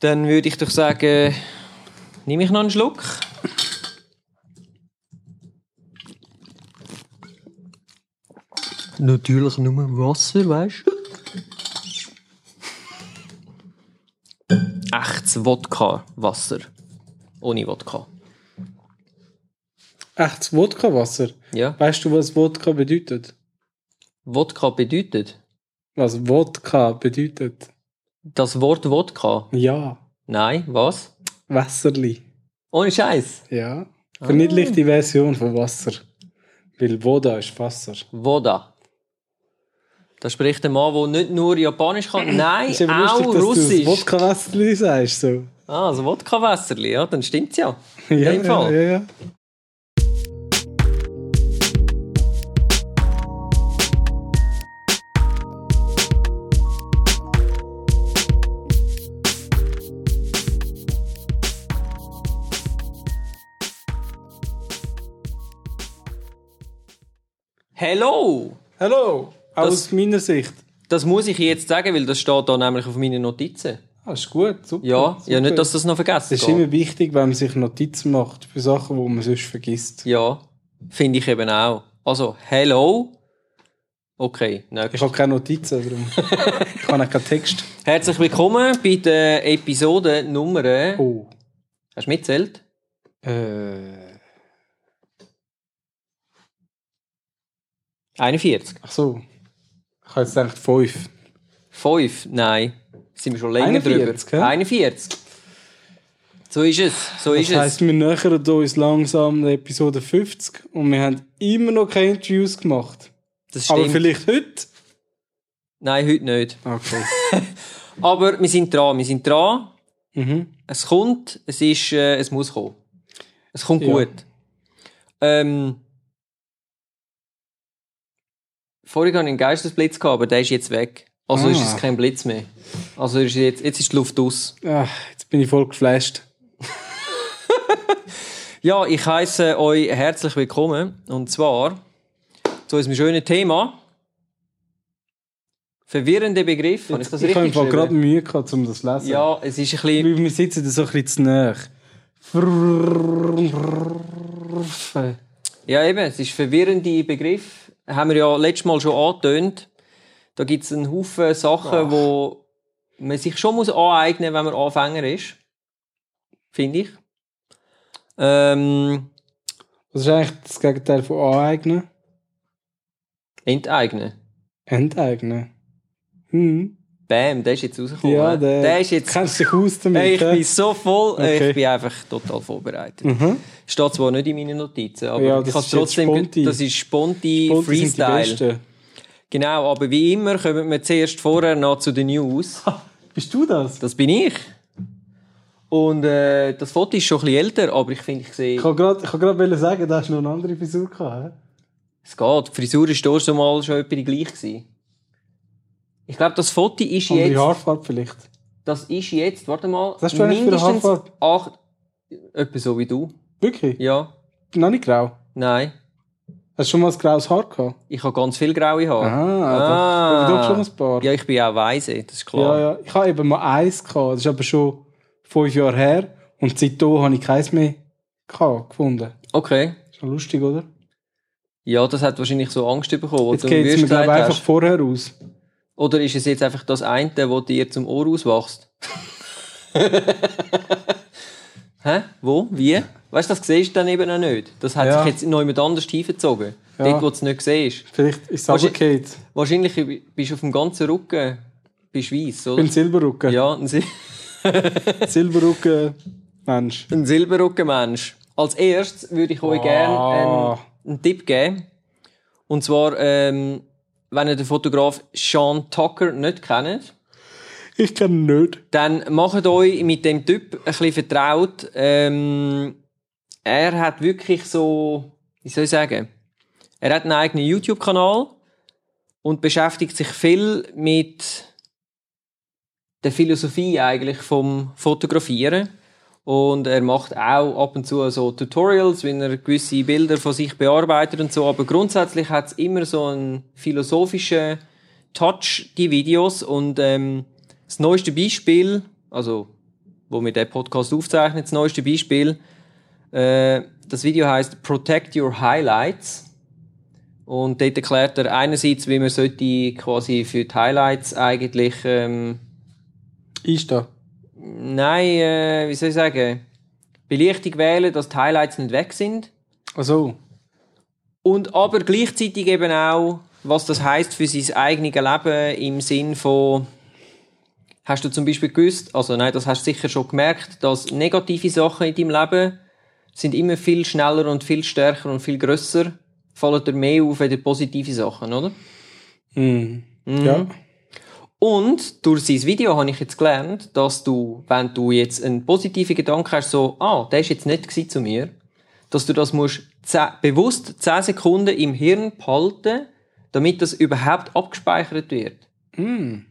Dann würde ich doch sagen, nehme ich noch einen Schluck. Natürlich nur Wasser, weißt du? Echtes Wodka-Wasser. Ohne Wodka. Echtes Wodka-Wasser. Ja. Weißt du, was Wodka bedeutet? Wodka bedeutet. Was Wodka bedeutet? Das Wort Wodka. Ja. Nein, was? Wasserli. Ohne Scheiß. Ja. Verniedlichte Version von Wasser. Weil Voda ist Wasser. Woda. Da spricht ein Mann, der nicht nur Japanisch kann, nein, Ist auch lustig, dass du Russisch. das Wodka-Wasserli sagst. So. Ah, also Wodka-Wässerli, ja, dann stimmt's ja. In Ja, dem ja, Fall. ja, ja. Hello! Hallo. Das- Aus meiner Sicht. Das muss ich jetzt sagen, weil das steht da nämlich auf meinen Notizen. Ah, ist gut. Super. Ja, super. ja, nicht, dass das noch vergessen Das ist geht. immer wichtig, wenn man sich Notizen macht für Sachen, die man sonst vergisst. Ja, finde ich eben auch. Also, hello. Okay, Ich nächstes. habe keine Notizen, darum. ich habe auch keinen Text. Herzlich willkommen bei der Episode Nummer. Oh. Hast du mitzählt? Äh. 41. Ach so. Ich habe jetzt gedacht, fünf. 5? Nein. Sind wir schon länger 41, drüber. hä? 41. So ist es. So Das ist es. heisst, wir nähern uns langsam der Episode 50 und wir haben immer noch keine Interviews gemacht. Das Aber stimmt. vielleicht heute? Nein, heute nicht. Okay. Aber wir sind dran. Wir sind dran. mhm. Es kommt. Es ist, äh, es muss kommen. Es kommt Ja. gut. Ähm, vorhin hatte ich einen Geistesblitz gehabt, aber der ist jetzt weg. Also Ah. ist es kein Blitz mehr. Also ist jetzt, jetzt ist die Luft aus. Ach, jetzt bin ich voll geflasht. Ja, ich heiße euch herzlich willkommen. Und zwar zu unserem schönen Thema. Verwirrende Begriff. Habe ich das ich habe richtig gerade? Mühe gehabt, um das zu lesen. Ja, es ist ein bisschen... Weil wir sitzen da so ein bisschen zu näher. Ja, eben, es ist verwirrende Begriff. Haben wir ja letztes Mal schon angetönt. Da gibt es einen Haufen Sachen, wo man sich schon muss aneignen muss, wenn man Anfänger ist. Finde ich. Ähm, Was ist eigentlich das Gegenteil von aneignen? enteignen. Enteignen. Hm. Bam, der ist jetzt rausgekommen. Ja, der, der ist jetzt... kennst dich aus damit. Hey, ich bin so voll, Okay. ich bin einfach total vorbereitet. Mhm. Steht zwar nicht in meinen Notizen, aber Ja, ich das kann ist trotzdem, Sponti. das ist Sponti, Sponti Freestyle. Genau, aber wie immer kommen wir zuerst vorher noch zu den News. Bist du das? Das bin ich. Und äh, das Foto ist schon ein bisschen älter, aber ich finde, ich sehe, Ich wollte gerade ich sagen, da hast du noch eine andere Frisur gehabt. es geht. Die Frisur ist da schon mal schon etwa die gleich gewesen. Ich glaube, das Foto ist Andere jetzt, Haarfarbe vielleicht. das ist jetzt, warte mal, Was hast du eigentlich für eine mindestens acht, etwa so wie du. Wirklich? Ja, Noch nicht grau. nein. Hast du schon mal ein graues Haar gehabt? Ich habe ganz viel graue Haare. Ah, doch, doch schon ein paar. Ja, ich bin auch weise, das ist Ja, klar. ja. Ich habe eben mal eins gehabt. Das ist aber schon fünf Jahre her. Und seitdem habe ich keins mehr gehabt, gefunden. Okay. Ist noch lustig, oder? Ja, das hat wahrscheinlich so Angst bekommen, Jetzt geht es mir, glaube ich, einfach vorher aus. Oder ist es jetzt einfach das eine, wo dir zum Ohr auswachst? Hä? Wo? Wie? Weißt du, das siehst du dann eben auch nicht. Das hat Ja. sich jetzt noch jemand anders tiefgezogen. Ja. Dort, wo du es nicht siehst. Vielleicht ist es Wahrscheinlich-. Wahrscheinlich bist du auf dem ganzen Rücken bist weiss, Ich oder? bin Silberrücken. Ja, ein, Sil Silberrücken Mensch. ein Silberrückenmensch. Als erstes würde ich euch Ah. gerne einen, einen Tipp geben. Und zwar, ähm, wenn ihr den Fotograf Sean Tucker nicht kennt, Ich kenne ihn nicht. dann macht euch mit dem Typ ein bisschen vertraut. Ähm, er hat wirklich so, wie soll ich sagen, er hat einen eigenen YouTube-Kanal und beschäftigt sich viel mit der Philosophie eigentlich vom Fotografieren. Und er macht auch ab und zu so Tutorials, wenn er gewisse Bilder von sich bearbeitet und so. Aber grundsätzlich hat es immer so einen philosophischen Touch, die Videos. Und ähm, das neueste Beispiel, also wo wir den Podcast aufzeichnen, das neueste Beispiel. Äh, das Video heißt Protect Your Highlights. Und dort erklärt er einerseits, wie man sollte quasi für die Highlights eigentlich, ähm, Einstehen. Nein, äh, wie soll ich sagen, Belichtung wählen, dass die Highlights nicht weg sind. Also, Und aber gleichzeitig eben auch, was das heißt für sein eigenes Leben im Sinn von, hast du zum Beispiel gewusst, also nein, das hast du sicher schon gemerkt, dass negative Sachen in deinem Leben sind immer viel schneller und viel stärker und viel grösser, fallen dir mehr auf als positive Sachen, oder? mm, Mhm. ja. Und durch sein Video habe ich jetzt gelernt, dass du, wenn du jetzt einen positiven Gedanken hast, so, ah, der ist jetzt nicht zu mir, dass du das musst zeh- bewusst 10 Sekunden im Hirn behalten, damit das überhaupt abgespeichert wird. Mm.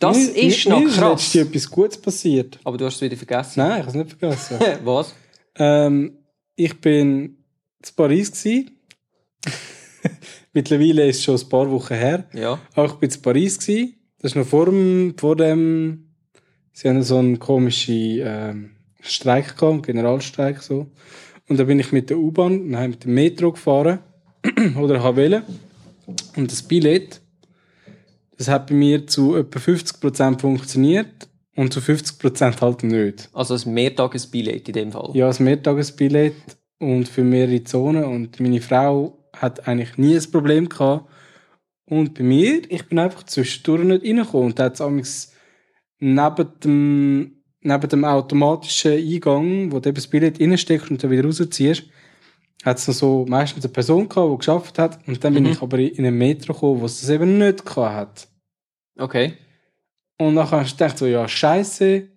Das Mir- ist mir, noch mir ist krass. letztens etwas Gutes passiert. Aber du hast es wieder vergessen. Nein, ich habe es nicht vergessen. Was? ähm, ich bin in Paris. Mittlerweile ist es schon ein paar Wochen her. Ja. Aber ich bin in Paris gsi. Das ist noch vor dem, vor dem, sie haben so einen komischen ähm, Streik gehabt, Generalstreik so. Und da bin ich mit der U-Bahn, nein, mit dem Metro gefahren oder habe wählen. Und das Billett, das hat bei mir zu etwa 50% funktioniert und zu 50% halt nicht. Also ein Mehrtagesbillett in dem Fall. Ja, ein Mehrtagesbillett und für mehrere Zonen. Und meine Frau hat eigentlich nie ein Problem gehabt. Und bei mir, ich bin einfach zwischendurch nicht reingekommen. Und da hat es neben dem, neben dem automatischen Eingang, wo du eben das Billett reinsteckst und dann wieder rausziehst, hat es noch so meistens eine Person gehabt, die geschafft hat. Und dann bin Mhm. ich aber in ein Metro gekommen, wo es das eben nicht gehabt hat. Okay. Und dann hast du gedacht, so, ja, Scheiße.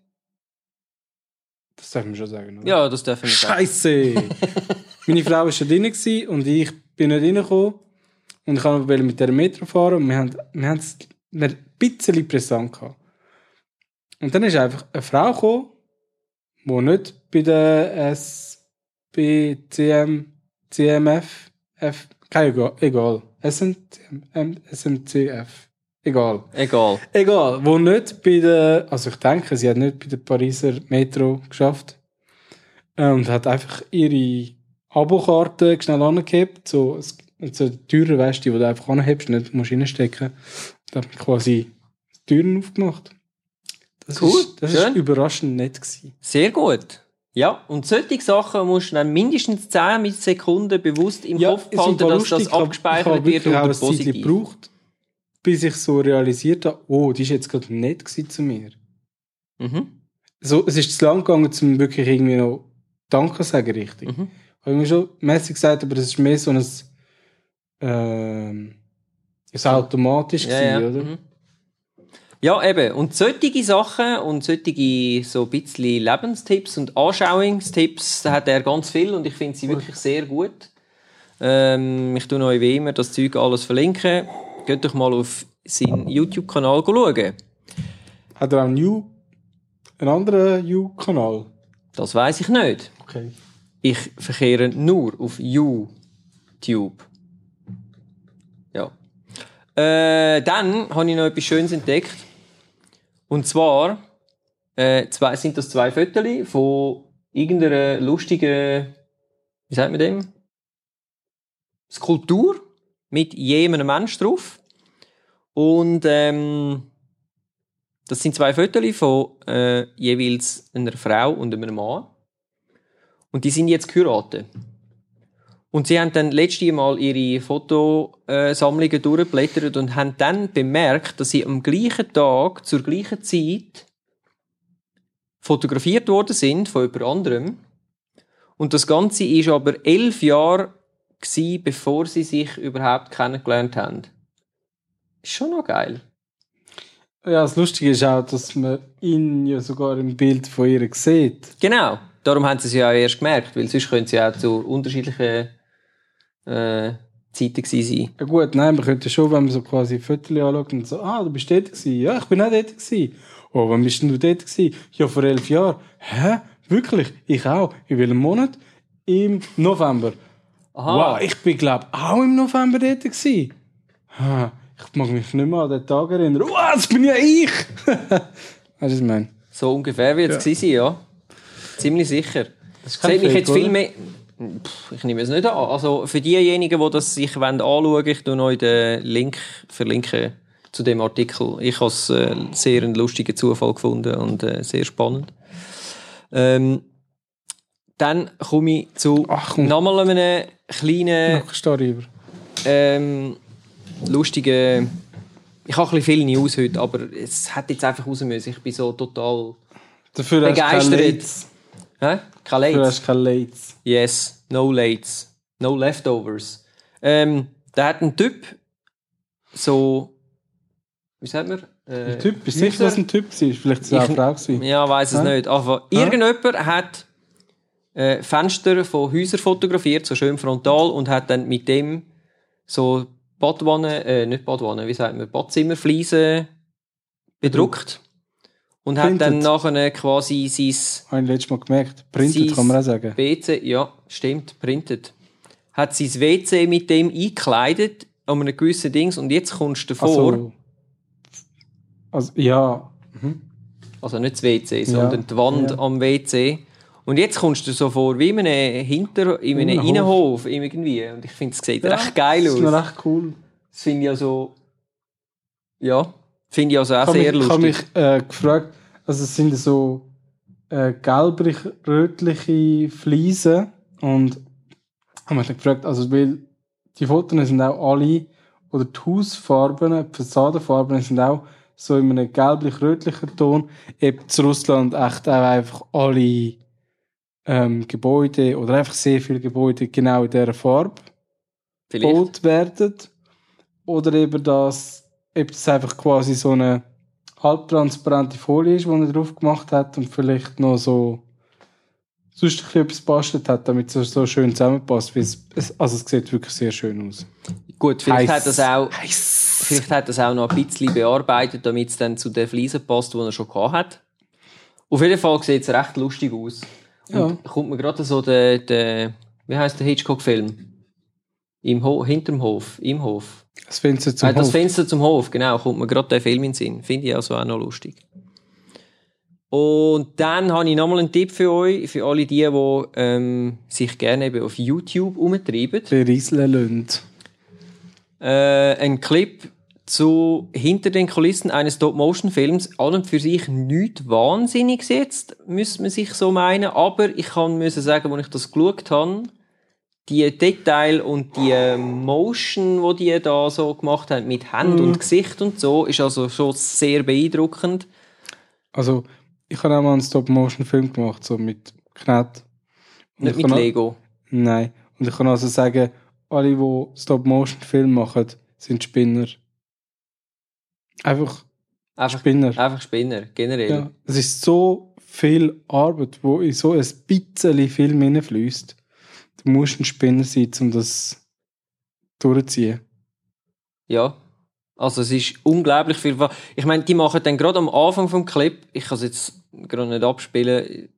Das darf man schon sagen, oder? Ja, das dürfen wir sagen. Scheiße! Meine Frau war schon drin und ich bin nicht reingekommen. Und ich wollte mit der Metro fahren und wir haben, wir haben es ein bisschen präsent gehabt. Und dann ist einfach eine Frau gekommen, die nicht bei der SBCM, CMF, F, kein egal, SMCM, SMCF, egal. Egal. Egal, wo nicht bei der, also ich denke, sie hat nicht bei der Pariser Metro geschafft. Äh, Und hat einfach ihre Abokarte schnell angehebt, so, so weißt du, die du einfach anhebst, nicht musst reinstecken. Da hat quasi die Türen aufgemacht. Das Cool, ist, das schön. ist überraschend nett gewesen. Sehr gut. Ja, und solche Sachen musst du dann mindestens 10 Sekunden bewusst im Kopf ist im behalten, dass das Ich hab- abgespeichert ich hab wird und positiv. gebraucht, bis ich so realisiert habe, oh, die ist jetzt gerade nett zu mir. Mhm. so, es ist zu lang gegangen, um wirklich irgendwie noch Danke sagen, richtig. Mhm. Habe ich mir schon mäßig gesagt, aber es ist mehr so ein, ähm, ein automatisch Ja, gewesen, ja. oder? Mhm. ja, eben. Und solche Sachen und solche so ein bisschen Lebenstipps und Anschauungstipps, da hat er ganz viel und ich finde sie wirklich sehr gut. Ähm, ich tue euch wie immer das Zeug alles verlinken. Geht doch mal auf seinen YouTube-Kanal schauen. Hat er auch einen, einen anderen You-Kanal? Das weiß ich nicht. Okay. Ich verkehre nur auf YouTube. Ja. Äh, dann habe ich noch etwas Schönes entdeckt. Und zwar äh, zwei, sind das zwei Fotos von irgendeiner lustigen, wie sagt man dem? Skulptur mit jemandem Mensch drauf. Und ähm, das sind zwei Fotos von äh, jeweils einer Frau und einem Mann. Und die sind jetzt geheiratet. Und sie haben dann letztes Mal ihre Fotosammlungen durchgeblättert und haben dann bemerkt, dass sie am gleichen Tag, zur gleichen Zeit, fotografiert worden sind von jemand anderem. Und das Ganze ist aber elf Jahre gewesen, bevor sie sich überhaupt kennengelernt haben. Ist schon noch geil. Ja, das Lustige ist auch, dass man ihn ja sogar im Bild von ihr sieht. Genau. Darum haben sie es ja auch erst gemerkt, weil sonst können sie auch zu unterschiedlichen äh, Zeiten gewesen sein. Ja gut, nein, man könnte schon, wenn man so quasi Fotos anschaut und so, ah, du bist dort gewesen. Ja, ich bin auch dort gewesen. Oh, wann bist denn du dort gewesen? Ja, vor elf Jahren. Hä? Wirklich? Ich auch. In welchem Monat? Im November. Aha. Wow, ich bin, glaub auch im November dort gewesen. Ha, ich mag mich nicht mehr an den Tag erinnern. Wow, das bin ja ich! weißt du, was ich meine? So ungefähr wird es Ja. sein, ja. Ziemlich sicher. Das hat mich jetzt viel mehr... Pff, Ich nehme es nicht an. Also für diejenigen, die das sich wollen anschauen ich tue euch den Link verlinken zu dem Artikel. Ich habe es äh, sehr einen lustigen Zufall gefunden und äh, sehr spannend. Ähm, dann komme ich zu Ach, nochmal einem kleinen Noch Story über. ähm, lustige. Ich habe ein bisschen viel News heute, aber es hat jetzt einfach raus müssen. Ich bin so total. Dafür hast du keine. Lates. Hä? Lates. hast du keine Lates. Yes, no Lates. No Leftovers. Ähm, da hat ein Typ so. Wie sagt man? Äh, Ein Typ, bist du sicher, dass es ein Typ war? Vielleicht war es auch eine Frau. gewesen. Ja, weiß es Hä? nicht. Aber irgendjemand hat äh, Fenster von Häusern fotografiert, so schön frontal, und hat dann mit dem so Badwanne, äh, nicht Badwanne, wie sagt man, Badzimmerfliesen bedruckt. Und hat dann nachher quasi sein Habe ich letztes Mal gemerkt. Printet Sie's- kann man auch sagen. WC, ja, stimmt, printet. Hat sein WC mit dem eingekleidet, an einem gewissen Dings, und jetzt kommst du davor, Also, also, ja. also nicht das WC, Ja, sondern die Wand ja. am WC. Und jetzt kommst du so vor wie in einem Hinter, in einem Innenhof. Innenhof, irgendwie. Und ich finde, es sieht recht geil Das ist aus. recht cool. Das finde ich also, ja, finde ich also auch Ich sehr mich, ich lustig. habe mich äh, gefragt, also es sind so äh, gelblich-rötliche Fliesen und habe mich gefragt, also weil die Fotos sind auch alle, oder die Hausfarben, die Fassadenfarben sind auch so in einem gelblich-rötlichen Ton, eben in Russland echt auch einfach alle ähm, Gebäude oder einfach sehr viele Gebäude genau in dieser Farbe Vielleicht. gebaut werden. Oder eben, dass eben das einfach quasi so eine halbtransparente Folie ist, die er drauf gemacht hat und vielleicht noch so sonst ein bisschen etwas bastelt hat, damit es so schön zusammenpasst. Es, also es sieht wirklich sehr schön aus. Gut, vielleicht Heiß. hat das auch, Heiß. vielleicht hat das auch noch ein bisschen bearbeitet, damit es dann zu den Fliesen passt, die er schon hat. Auf jeden Fall sieht es recht lustig aus. Und Ja. kommt mir gerade so der, der, wie heißt der Hitchcock-Film? Im Ho hinterm Hof, im Hof. Das Fenster zum Äh, das Hof. Fenster zum Hof, genau, kommt mir gerade der Film in den Sinn. Finde ich also auch noch lustig. Und dann habe ich nochmal einen Tipp für euch, für alle die, die ähm, sich gerne eben auf YouTube umtreiben. Berieseln lassen. Äh, ein Clip zu hinter den Kulissen eines Stop-Motion-Films. An und für sich nichts Wahnsinniges jetzt, müsste man sich so meinen. Aber ich kann müssen sagen, als ich das geschaut habe, die Detail und die äh, Motion, wo die da so gemacht haben, mit Hand und Gesicht und so, ist also schon sehr beeindruckend. Also, ich habe auch mal einen Stop-Motion-Film gemacht, so mit Knet. Und Nicht ich mit Lego. Nein. Und ich kann also sagen, alle, die Stop-Motion-Film machen, sind Spinner. Einfach Einfach, Spinner. einfach Spinner, generell. Ja, es ist so viel Arbeit, wo in so ein bisschen Film hineinfließt. Du musst ein Spinner sein, um das durchzuziehen. Ja. Also es ist unglaublich viel. Ich meine, die machen dann gerade am Anfang vom Clip, ich kann es jetzt gerade nicht abspielen,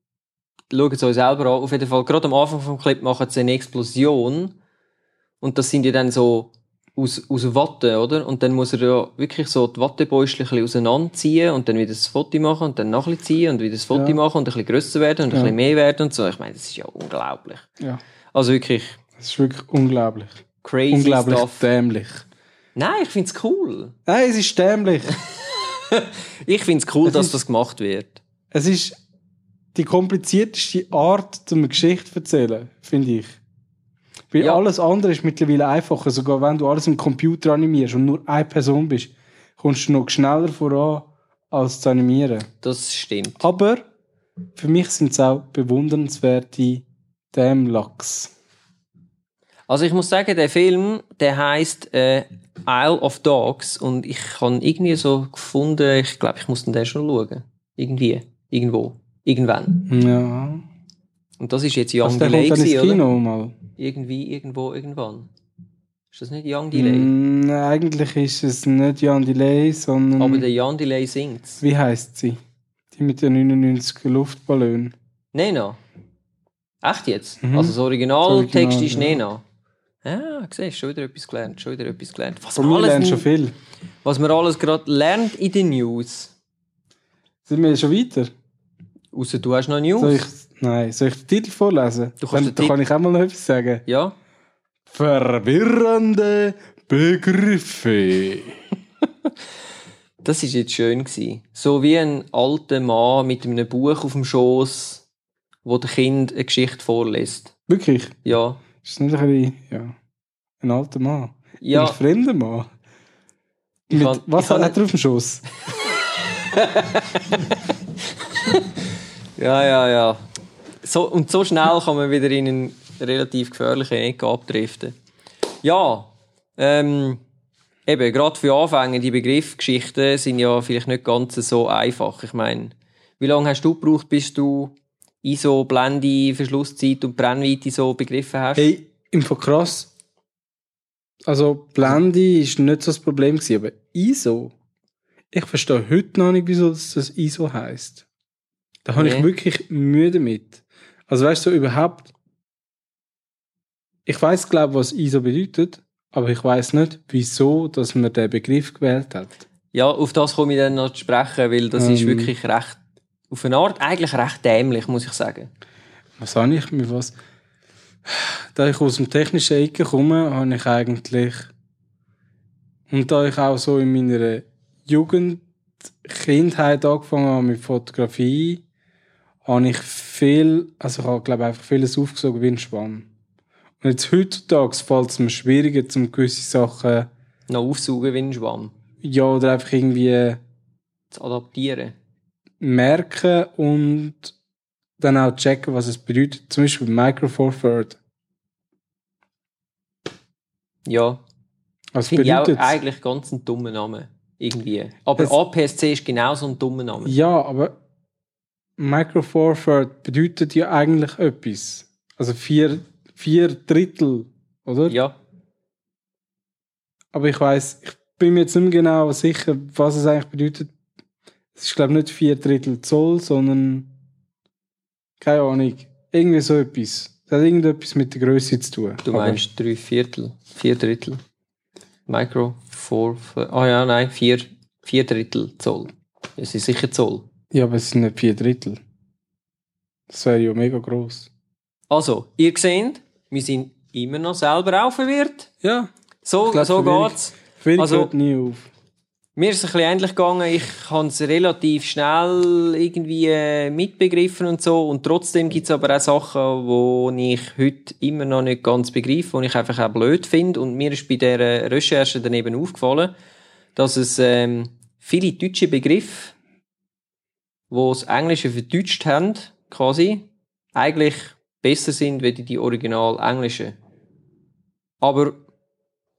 schauen es euch selber an, auf jeden Fall, gerade am Anfang vom Clip machen sie eine Explosion und das sind ja dann so aus, aus Watte, oder? Und dann muss er ja wirklich so die bisschen auseinanderziehen und dann wieder das Foto machen und dann noch ein bisschen ziehen und wieder das Foto Ja. machen und ein bisschen grösser werden und ein Ja. bisschen mehr werden und so. Ich meine, das ist ja unglaublich. Ja. Also wirklich Das ist wirklich unglaublich. crazy unglaublich stuff. dämlich. Nein, ich find's cool. Nein, es ist dämlich. Ich cool, Es dass ist- das gemacht wird. es ist die komplizierteste Art, um eine Geschichte zu erzählen, finde ich. Weil Ja. alles andere ist mittlerweile einfacher. Sogar wenn du alles im Computer animierst und nur eine Person bist, kommst du noch schneller voran als zu animieren. Das stimmt. Aber für mich sind es auch bewundernswerte Dämlachs. Also ich muss sagen, der Film, der heißt äh, Isle of Dogs und ich habe irgendwie so gefunden, ich glaube, ich muss den den schon schauen. Irgendwie. Irgendwo. Irgendwann. Ja. Und das ist jetzt Also Young der Delay kommt dann ins gewesen, oder? Kino mal. Irgendwie, irgendwo, irgendwann. Ist das nicht Young Delay? Mm, eigentlich ist es nicht Jan Delay, sondern... Aber der Young Delay singt's. wie heißt sie? Die mit den 99 Luftballon. Nena. Echt jetzt? Mhm. Also das Original, ist ja. Nena. Ja, siehst schon wieder etwas gelernt, schon wieder etwas gelernt. Was Von man mir alles, lernt schon viel. was man alles gerade lernt in den News. Sind wir schon weiter? Außer du hast noch News. Soll ich, nein, soll ich den Titel vorlesen? Du kannst Dann, den kann ich auch mal noch etwas sagen. Ja? Verwirrende Begriffe. Das ist jetzt schön gewesen. So wie ein alter Mann mit einem Buch auf dem Schoß, wo der Kind eine Geschichte vorliest. Wirklich? Ja. Ist das nicht ein bisschen, ja, ein alter Mann? Ja. Ein fremder Mann? Mit, kann- was hat er auf dem Schoß? Ja, ja, ja. So, und so schnell kann man wieder in einen relativ gefährlichen Ecke abdriften. Ja, ähm, eben, gerade für Anfänger, die Begriffsgeschichten sind ja vielleicht nicht ganz so einfach. Ich meine, wie lange hast du gebraucht, bis du ISO, Blende, Verschlusszeit und Brennweite so begriffen hast? Hey, im krass. Also, Blende ist nicht so das Problem gewesen, aber ISO. Ich verstehe heute noch nicht, wieso das, das ISO heisst. Da habe ich Nee. wirklich Mühe damit. Also, weißt du, so überhaupt. Ich weiß, glaube was ISO bedeutet, aber ich weiß nicht, wieso, dass man den Begriff gewählt hat. Ja, auf das komme ich dann noch zu sprechen, weil das ist Ähm. wirklich recht, auf eine Art eigentlich recht dämlich, muss ich sagen. Was habe ich mit was? Da ich aus dem technischen Ecke komme, habe ich eigentlich und da ich auch so in meiner Jugend, Kindheit angefangen habe mit Fotografie, habe ich viel, also ich habe glaube einfach vieles aufgesogen wie ein Schwamm. Und jetzt heutzutage fällt es mir schwieriger, zum gewisse Sachen Noch aufsaugen wie ein Schwamm. ja oder einfach irgendwie Zu adaptieren. Merken und dann auch checken, was es bedeutet. Zum Beispiel Micro Four Third. Ja, Was finde ich auch bedeutet eigentlich ganz ein dummer Name. Irgendwie. Aber Es- APS-C ist genauso ein dummer Name. Ja, aber Micro Four Third bedeutet ja eigentlich etwas. Also vier, vier Drittel, oder? Ja. Aber ich weiß, ich bin mir jetzt nicht mehr genau sicher, was es eigentlich bedeutet. Es ist, glaube ich, nicht vier Drittel Zoll, sondern keine Ahnung. Irgendwie so etwas. Das hat irgendetwas mit der Größe zu tun. Du Aber- meinst drei Viertel, vier Drittel. Micro, four, ah ja, nein, vier, vier Drittel Zoll. Es ist sicher Zoll. Ja, aber es sind nicht vier Drittel. Das wäre ja mega gross. Also, ihr seht, wir sind immer noch selber auch verwirrt. Ja. So, glaub, so Verwirrung- geht's. Verwirrung Also- hört nie auf. Mir ist es ein bisschen ähnlich gegangen. Ich habe es relativ schnell irgendwie äh, mitbegriffen und so. Und trotzdem gibt es aber auch Sachen, wo ich heute immer noch nicht ganz begreife, die ich einfach auch blöd finde. Und mir ist bei der Recherche daneben aufgefallen, dass es ähm, viele deutsche Begriffe, die das Englische verdeutscht haben, quasi, eigentlich besser sind, wie die original englischen. Aber,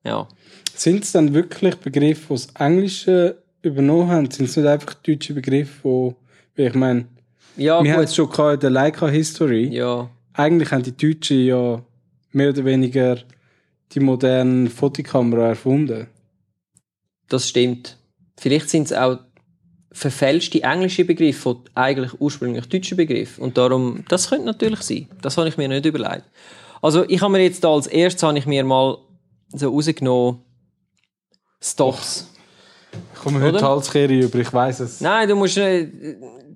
ja. Sind es dann wirklich Begriffe, die das Englische übernommen haben? Sind es nicht einfach deutsche Begriffe, wo, wie ich meine, Ja, wir haben es schon in der Leica History. Ja. Eigentlich haben die Deutschen ja mehr oder weniger die modernen Fotokamera erfunden. Das stimmt. Vielleicht sind es auch verfälschte englische Begriffe von eigentlich ursprünglich deutschen Begriffen. Und darum, das könnte natürlich sein. Das habe ich mir nicht überlegt. Also, ich habe mir jetzt da als erstes, habe ich mir mal so rausgenommen, Stops. Ich komme heute? Halskehre über, ich weiß es. Nein, du musst nicht,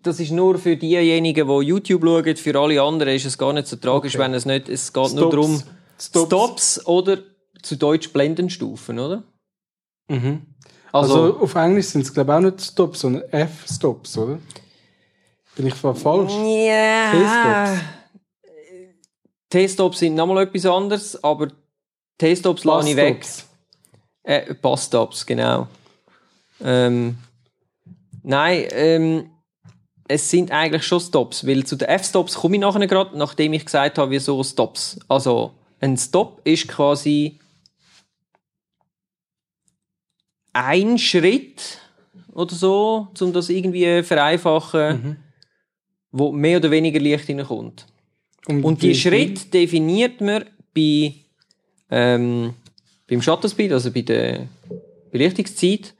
das ist nur für diejenigen, die YouTube schauen. Für alle anderen ist es gar nicht so tragisch, Okay. wenn es nicht, es geht nur Stops. darum, Stops. Stops oder zu Deutsch Blendenstufen, oder? Mhm. Also, Also, auf Englisch sind es glaube ich auch nicht Stops, sondern F-Stops, oder? Bin ich fa- falsch? Ja. T-Stops. T-Stops sind nochmal etwas anderes, aber T-Stops lasse ich weg. Äh, Bus-Stops, genau. Ähm, nein, ähm, es sind eigentlich schon Stops, weil zu den F-Stops komme ich nachher gerade, nachdem ich gesagt habe, wieso Stops. Also, ein Stop ist quasi ein Schritt oder so, um das irgendwie vereinfachen, wo mehr oder weniger Licht hineinkommt. Und die wie- Schritt definiert man bei, ähm, beim Shutter Speed, also bei der Belichtungszeit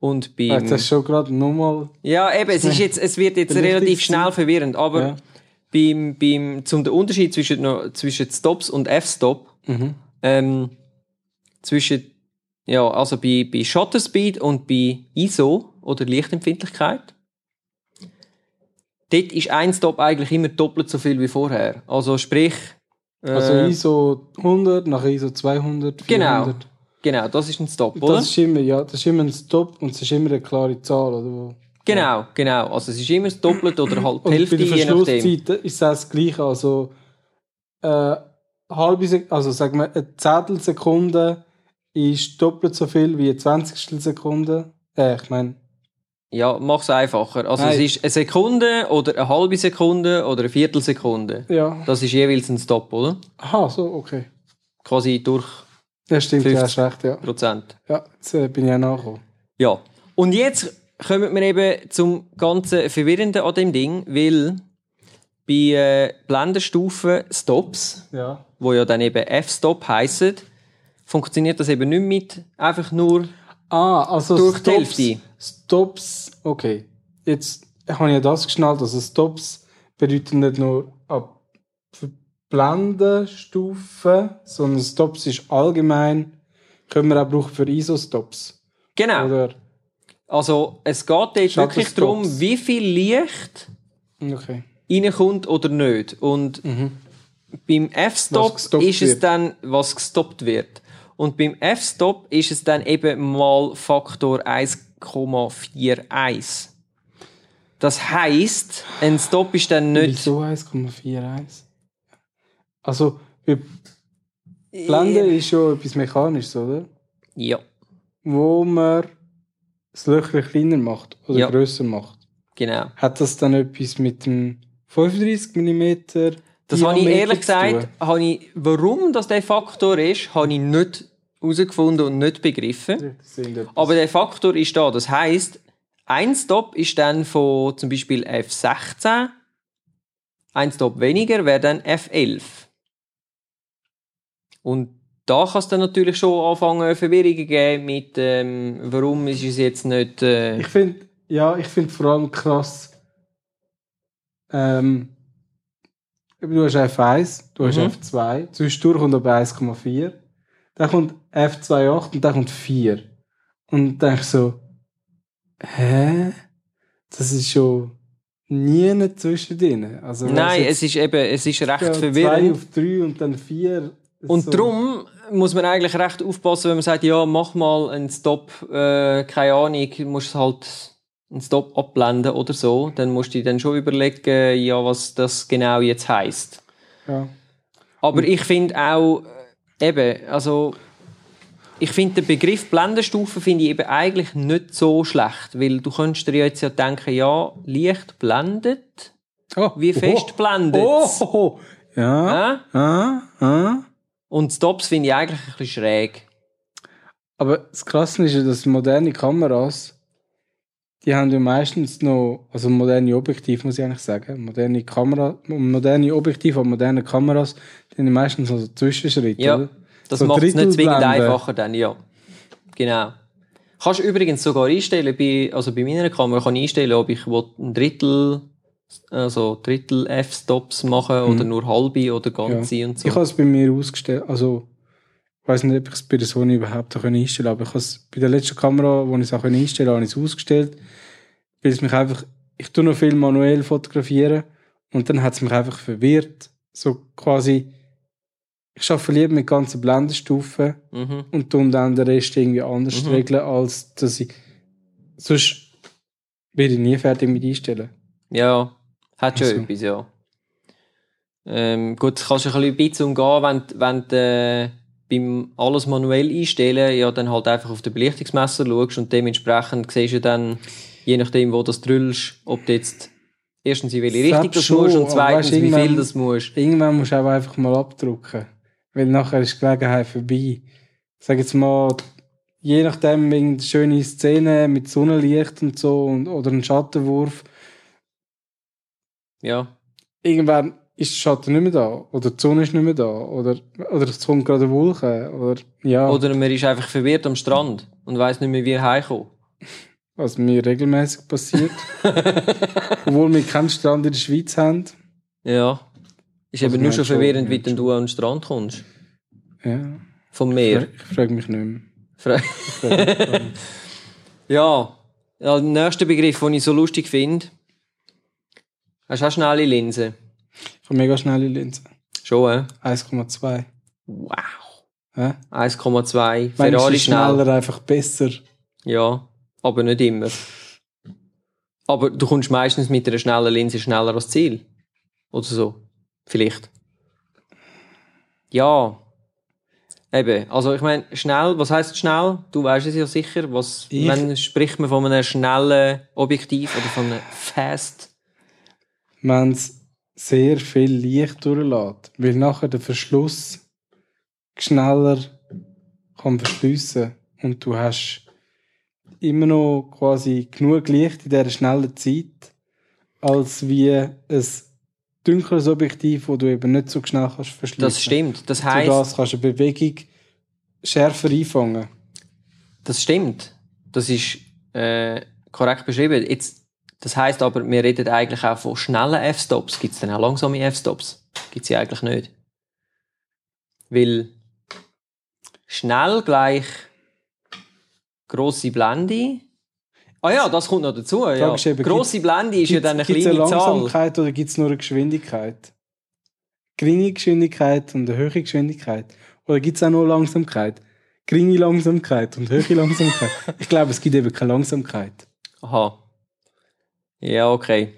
und beim... Jetzt hast du schon gerade nochmal. Ja, eben, es, ist jetzt, es wird jetzt relativ schnell verwirrend, aber Ja. beim, beim, zum den Unterschied zwischen, zwischen Stops und F-Stop, Mhm. ähm, zwischen, ja, also bei, bei Shutter Speed und bei ISO oder Lichtempfindlichkeit, dort ist ein Stop eigentlich immer doppelt so viel wie vorher. Also sprich... Äh, Also ISO 100, nachher ISO 200, 400. Genau. Genau, das ist ein Stop, oder? Das ist immer, ja, das ist immer ein Stop und es ist immer eine klare Zahl, oder? Genau, genau. Also es ist immer das Doppelte oder halt die Hälfte, bei der je nachdem. Ist das gleich, also äh, halbe Sek also sagen wir, eine Zehntelsekunde ist doppelt so viel wie eine Zwanzigstel Sekunde. Äh, ich meine, Ja, mach's einfacher. Also Nein. es ist eine Sekunde oder eine halbe Sekunde oder eine Viertelsekunde. ja. Das ist jeweils ein Stop, oder? Aha, so, okay. Quasi durch Ja, stimmt, 50. hast recht, ja. Prozent. Ja, jetzt äh, bin ich auch nachgekommen. Ja. Und jetzt kommen wir eben zum ganzen Verwirrenden an dem Ding, weil bei äh, Blenderstufen Stops, Ja. wo ja dann eben F-Stop heissen, funktioniert das eben nicht mit einfach nur Ah, also Durch die Stops, Hälfte. Stops, okay. Jetzt habe ich ja das geschnallt, also Stops bedeuten nicht nur ab Blendenstufen, sondern Stops ist allgemein, können wir auch brauchen für ISO-Stops. Genau. Oder? Also es geht dort wirklich darum, wie viel Licht Okay. reinkommt oder nicht. Und beim F-Stop ist es dann, was gestoppt wird. Und beim F-Stop ist es dann eben mal Faktor 1,41. Das heisst, ein Stop ist dann nicht... Wieso 1,41? Also, bei Blenden ist schon etwas Mechanisches, oder? Ja, Wo man das Löcher kleiner macht oder Ja. grösser macht. genau. Hat das dann etwas mit dem 35 mm? Das habe ich ehrlich gesagt, habe ich, warum das der Faktor ist, habe ich nicht herausgefunden und nicht begriffen. Aber der Faktor ist da. Das heißt, ein Stop ist dann von zum Beispiel F16, ein Stop weniger wäre dann F11. Und da kann es dann natürlich schon anfangen, Verwirrungen geben mit, ähm, warum ist es jetzt nicht. Äh, Ich finde, ja, ich finde vor allem krass, ähm, du hast F1, du hast Mhm. F2, zwischendurch kommt aber 1,4, dann kommt F28 und dann kommt 4. Und dann denke ich so, hä? Das ist schon nie zwischendrin. Also, nein, es ist eben, es ist recht ja, 2 verwirrend. auf 3 und dann 4. Und darum muss man eigentlich recht aufpassen, wenn man sagt, ja, mach mal einen Stop, äh, keine Ahnung, musst halt einen Stop abblenden oder so, dann musst du dir dann schon überlegen, ja, was das genau jetzt heisst. Ja. Aber ich finde auch, äh, eben, also, ich finde den Begriff Blendenstufe finde ich eben eigentlich nicht so schlecht, weil du könntest dir jetzt ja denken, ja, Licht blendet, Oh, wie fest blendet Oh, oh, oh. Ja. äh? Ah, ah. Und Stops finde ich eigentlich ein bisschen schräg. Aber das Krasse ist ja, dass moderne Kameras, die haben ja meistens noch, also moderne Objektive muss ich eigentlich sagen, moderne Kamera, moderne Objektive und moderne Kameras, die haben ja meistens noch so Zwischenschritte, Ja. oder? Das So macht es nicht zwingend einfacher dann, ja. Genau. Kannst du übrigens sogar einstellen, bei, also bei meiner Kamera kann ich einstellen, ob ich ein Drittel, also Drittel F-Stops machen oder nur halbe oder ganze und so. Ich habe es bei mir ausgestellt, also ich weiß nicht, ob ich es bei der Sony überhaupt auch einstellen kann, aber ich habe es bei der letzten Kamera, wo ich es auch einstellen konnte, habe ich es ausgestellt, weil es mich einfach, ich tue noch viel manuell fotografieren und dann hat es mich einfach verwirrt, so quasi, ich arbeite lieber mit ganzen Blendenstufen mhm. und tun dann den Rest irgendwie anders Mhm. regeln, als dass ich, sonst werde ich nie fertig mit einstellen. Ja, hat schon Ach so. etwas, ja. Ähm, gut, das kannst du ein bisschen umgehen, wenn, wenn du äh, beim alles manuell einstellen, ja, dann halt einfach auf den Belichtungsmesser schaust und dementsprechend siehst du dann, je nachdem, wo du das drüllst, ob du jetzt erstens in welche Richtung das schon, musst und zweitens, weisst, wie viel das musst. Irgendwann musst du auch einfach mal abdrucken. Weil nachher ist die Gelegenheit vorbei. Ich sag jetzt mal, je nachdem, irgendeine schöne Szene mit Sonnenlicht und so und, oder ein Schattenwurf, Ja, irgendwann ist der Schatten nicht mehr da. Oder die Sonne ist nicht mehr da. Oder, oder es kommt gerade eine Wolke. Oder, ja, Oder man ist einfach verwirrt am Strand und weiß nicht mehr, wie er heimkommt. was mir regelmäßig passiert. Obwohl wir keinen Strand in der Schweiz haben. Ja. Ist Also eben nur schon verwirrend, wir wie du an den Strand kommst. Ja. Vom Meer. Ich frage mich nicht mehr. Fra- ja. ja, der nächste Begriff, den ich so lustig finde. Hast du auch schnelle Linsen? Habe mega schnelle Linsen. Schon, äh? 1,2. Wow. Hä? 1,2. Manchmal Ferrari ist schnell. schneller einfach besser. Ja, aber nicht immer. Aber du kommst meistens mit einer schnellen Linse schneller ans Ziel. Oder so. Vielleicht. Ja. Eben, also ich meine, schnell, was heißt schnell? Du weißt es ja sicher. Was, Ich- wenn spricht man von einem schnellen Objektiv oder von einem Fast? Wenn es sehr viel Licht durchlässt, weil nachher der Verschluss schneller kann verschliessen und du hast immer noch quasi genug Licht in dieser schnellen Zeit, als wie ein dunkles Objektiv, wo du eben nicht so schnell kannst verschliessen. Das stimmt. Das Durch heißt, das kannst du eine Bewegung schärfer einfangen. das stimmt. Das ist äh, korrekt beschrieben. Jetzt, das heißt aber, wir reden eigentlich auch von schnellen F-Stops. Gibt es denn auch langsame F-Stops? Gibt sie eigentlich nicht. Weil schnell gleich grosse Blende. Ah ja, das kommt noch dazu. Ja. Eben, Grosse Blende ist ja dann eine Gibt es kleine eine Zahl. Langsamkeit oder gibt es nur eine Geschwindigkeit? Geringe Geschwindigkeit und eine höhere Geschwindigkeit? Oder gibt es auch nur Langsamkeit? Geringe Langsamkeit und höhere Langsamkeit? ich glaube, es gibt eben keine Langsamkeit. Aha. Ja, okay.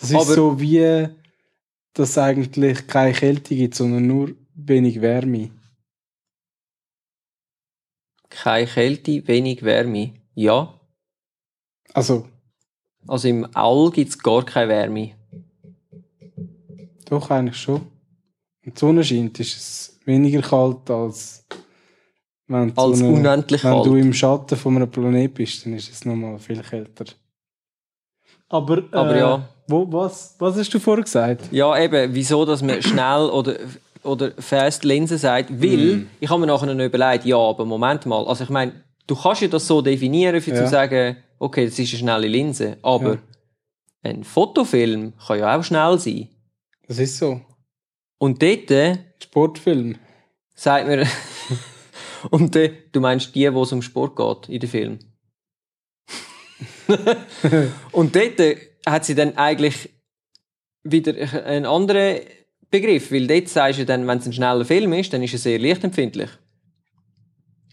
Das ist Aber- so wie, dass es eigentlich keine Kälte gibt, sondern nur wenig Wärme. Keine Kälte, wenig Wärme. Ja. Also, Also im All gibt es gar keine Wärme. doch eigentlich schon. Wenn die Sonne scheint, ist es weniger kalt als wenn Als Sonne- Wenn kalt. du im Schatten von einem Planet bist, dann ist es nochmal viel kälter. Aber, äh, Aber ja. Wo, was, was hast du vorher gesagt? Ja, eben, wieso, dass man schnell oder, oder fast Linsen sagt, weil, Mm. ich habe mir nachher noch überlegt, ja, aber Moment mal, also ich meine, du kannst ja das so definieren, für Ja. zu sagen, okay, das ist eine schnelle Linse, aber Ja. ein Fotofilm kann ja auch schnell sein. Das ist so. Und dort äh, Sportfilm. sagt mir, und äh, du meinst die, wo es um Sport geht in dem Film. und dort äh, hat sie dann eigentlich wieder einen anderen Begriff, weil dort sagst du dann, wenn es ein schneller Film ist, dann ist er sehr lichtempfindlich.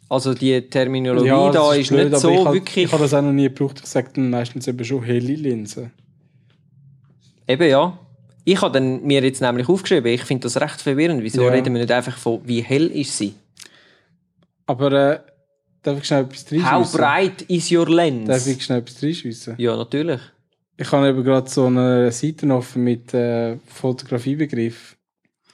Also die Terminologie das da ist, blöd, nicht so ich wirklich. Ich habe das auch noch nie gebraucht. Ich sage dann meistens eben schon helle Linsen. Eben ja. Ich habe dann mir jetzt nämlich aufgeschrieben, ich finde das recht verwirrend. Wieso Ja. reden wir nicht einfach von, wie hell ist sie? Aber äh, darf ich schnell etwas How reinschiessen? bright is your lens? Darf ich schnell etwas reinschiessen? Ja, natürlich. Ich habe eben gerade so eine Seite offen mit äh, Fotografiebegriff.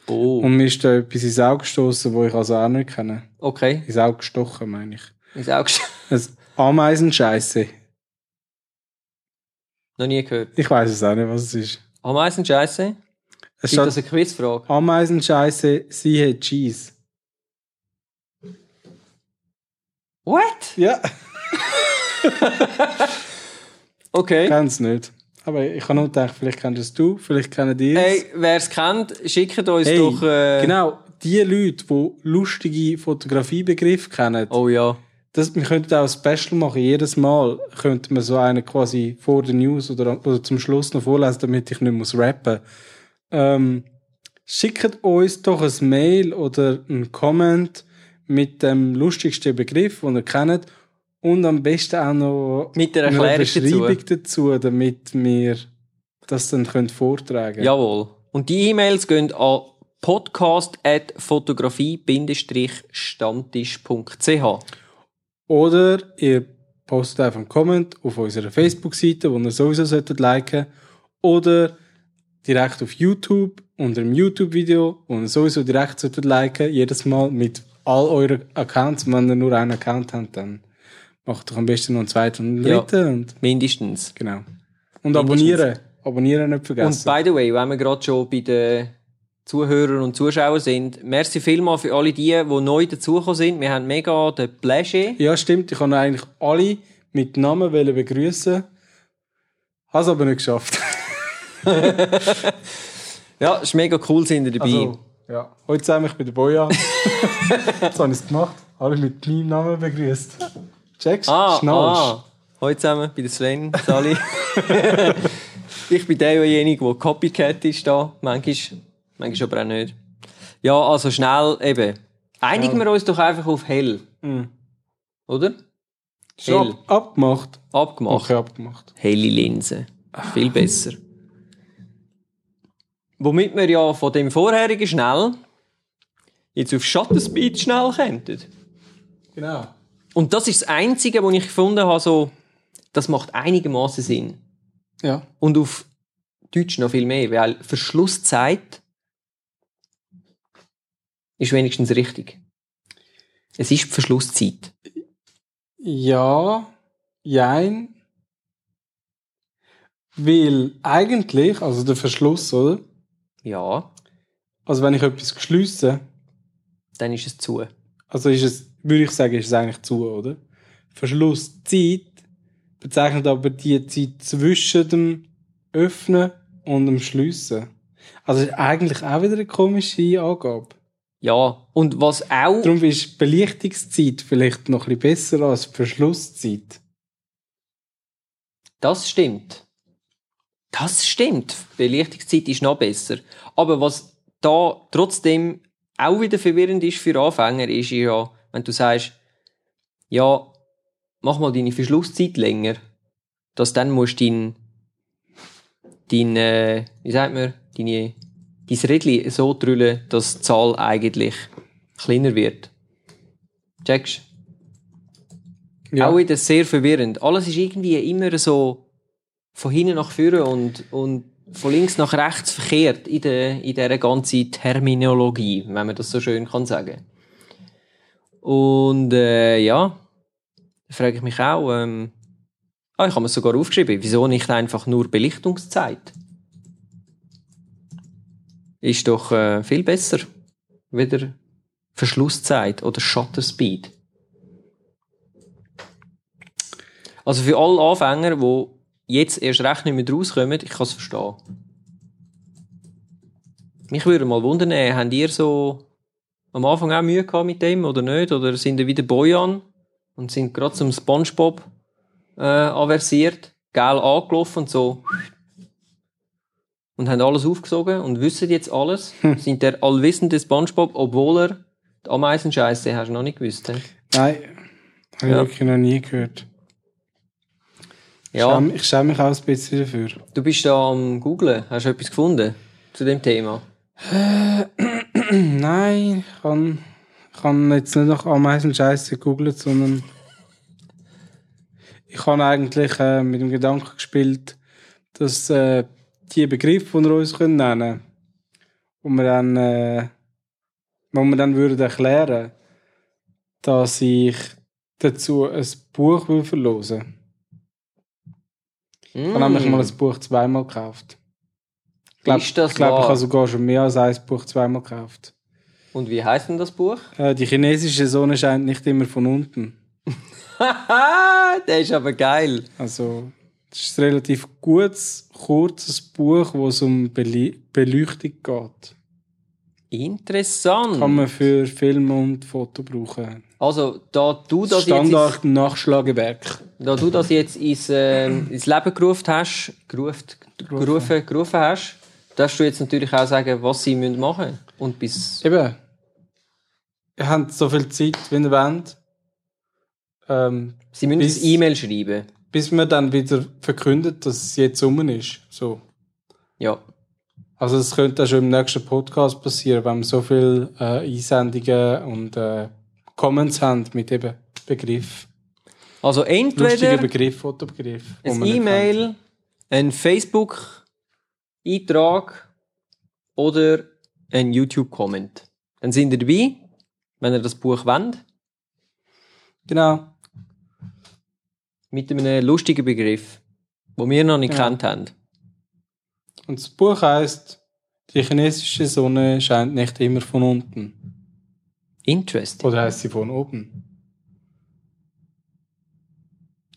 Oh, Und mir ist da etwas ins Auge gestoßen, wo ich also auch nicht kenne. okay. Ins Auge gestochen, meine ich. Ist auch gesch- Ein Ameisenscheiße. noch nie gehört. Ich weiß es auch nicht, was es ist. Ameisen Scheiße? Es Ist das eine Quizfrage? Ameisenscheiße, sie hat Cheese. What? Ja, Okay. kenn's nicht. Aber ich habe nur gedacht, vielleicht kennst es du, vielleicht kennen die es. Hey, wer es kennt, schickt uns Hey, doch. Äh... Genau, die Leute, die lustige Fotografiebegriffe kennen, Oh ja. das, wir könnten auch ein Special machen. Jedes Mal könnte man so einen quasi vor der News oder, oder zum Schluss noch vorlesen, damit ich nicht muss rappen. Ähm, schickt uns doch ein Mail oder einen Comment mit dem lustigsten Begriff, den ihr kennt. Und am besten auch noch Mit der eine Erklärung dazu. Beschreibung dazu, damit wir das dann können vortragen können. Jawohl. Und die E-Mails gehen an podcast.fotografie-stammtisch.ch. Oder ihr postet einfach einen Comment auf unserer Facebook-Seite, wo ihr sowieso solltet liken. Oder direkt auf YouTube unter dem YouTube-Video, wo ihr sowieso direkt solltet liken. Jedes Mal mit all euren Accounts. Und wenn ihr nur einen Account habt, dann macht doch am besten noch einen zweiten und einen Ja. dritten. Und, Mindestens. genau. Und abonnieren. Abonnieren nicht Und vergessen. by the way, wenn wir gerade schon bei den Zuhörern und Zuschauern sind, merci vielmal für alle die, die neu dazugekommen sind. Wir haben mega den Pleasure. ja, stimmt. Ich wollte eigentlich alle mit Namen begrüßen. Habe es aber nicht geschafft. Ja, es ist mega cool, sind ihr dabei. Also, ja. Heute zusammen, ich bin der Boja. Jetzt habe ich es gemacht. Alle mit meinem Namen begrüßt. Checkst? ah, Schnallst. ah. Heute zusammen bei der Sven, Sally. Ich bin derjenige, der Copycat ist da. Manchmal, manchmal aber auch nicht. Ja, also schnell eben. Einigen wir uns doch einfach auf hell. Mhm. Oder? Schon ab, abgemacht. Abgemacht. Okay, abgemacht. Helle Linse. Viel besser. Womit wir ja von dem vorherigen schnell jetzt auf Shutter-Speed schnell könnten. Genau. Und das ist das Einzige, wo ich gefunden habe, so, das macht einigermaßen Sinn. Ja. Und auf Deutsch noch viel mehr, weil Verschlusszeit ist wenigstens richtig. Es ist Verschlusszeit. Ja, jein. Weil eigentlich, also der Verschluss, oder? Ja, Also wenn ich etwas geschliessen, dann ist es zu. also ist es, würde ich sagen, ist es eigentlich zu, oder? Verschlusszeit bezeichnet aber die Zeit zwischen dem Öffnen und dem Schliessen. Also ist eigentlich auch wieder eine komische Angabe. Ja, und was auch... Darum ist Belichtungszeit vielleicht noch ein bisschen besser als Verschlusszeit. Das stimmt. Das stimmt. Belichtungszeit ist noch besser. Aber was da trotzdem auch wieder verwirrend ist für Anfänger, ist ja, wenn du sagst, ja, mach mal deine Verschlusszeit länger, dass dann musst du dein, dein äh, wie sagt man, deine, dein Rädchen so drüllen, dass die Zahl eigentlich kleiner wird. Checkst? Ja. Auch wieder sehr verwirrend. Alles ist irgendwie immer so von hinten nach vorne und, und von links nach rechts verkehrt in der, in dieser ganzen Terminologie, wenn man das so schön kann sagen. Und äh, ja, da frage ich mich auch, ähm, ah, ich habe mir sogar aufgeschrieben, wieso nicht einfach nur Belichtungszeit? Ist doch äh, viel besser. Wieder Verschlusszeit oder Shutter Speed. Also für alle Anfänger, die jetzt erst recht nicht mehr rauskommen, ich kann es verstehen. Mich würde mal wundern, habt ihr so am Anfang auch Mühe gehabt mit dem oder nicht? Oder sind ihr wieder Boyan und sind gerade zum Spongebob äh, aversiert, geil angelaufen und so und haben alles aufgesogen und wissen jetzt alles? Sind der allwissende Spongebob, obwohl er die Ameisenscheiße hast du noch nicht gewusst? He? Nein, habe Ja. ich wirklich noch nie gehört. Ja. Ich schäme mich auch ein bisschen dafür. Du bist da am googlen. Hast du etwas gefunden zu dem Thema? Nein, ich kann, ich kann jetzt nicht nach Ameisenscheiße gegoogelt, sondern ich habe eigentlich äh, mit dem Gedanken gespielt, dass äh, die Begriffe, die wir uns können nennen wo wir dann, äh, wo wir dann würden erklären, dass ich dazu ein Buch will verlosen. Ich habe nämlich mal ein Buch zweimal gekauft. Ich glaube, Ist das ich, glaub, ich habe sogar schon mehr als ein Buch zweimal gekauft. Und wie heißt denn das Buch? Äh, die chinesische Sonne scheint nicht immer von unten. Der ist aber geil. Also, das ist ein relativ gutes, kurzes Buch, wo es um Beli Beleuchtung geht. Interessant. Kann man für Film und Foto brauchen. Also, da du das jetzt, Standard Nachschlagewerk. da du das jetzt ins, ähm, ins Leben gerufen hast, gerufen, gerufen, gerufen hast, darfst du jetzt natürlich auch sagen, was sie müssen machen Und bis, Eben. Ihr habt so viel Zeit, wie ihr wollt. Ähm, sie müssen bis- ein E-Mail schreiben. bis man dann wieder verkündet, dass es jetzt um ist. So. Ja. Also das könnte auch schon im nächsten Podcast passieren, wenn wir so viele äh, Einsendungen und äh, Comments haben mit eben Begriff. Also, Lustiger entweder Begriff, Fotobegriff. ein. E-Mail, ein Facebook-Eintrag oder ein YouTube-Comment. Dann sind ihr dabei, wenn ihr das Buch wollt, Genau. mit einem lustigen Begriff, wo wir noch nicht Ja. kennt haben. Und das Buch heißt Die chinesische Sonne scheint nicht immer von unten. Interesting. Oder heißt sie von oben?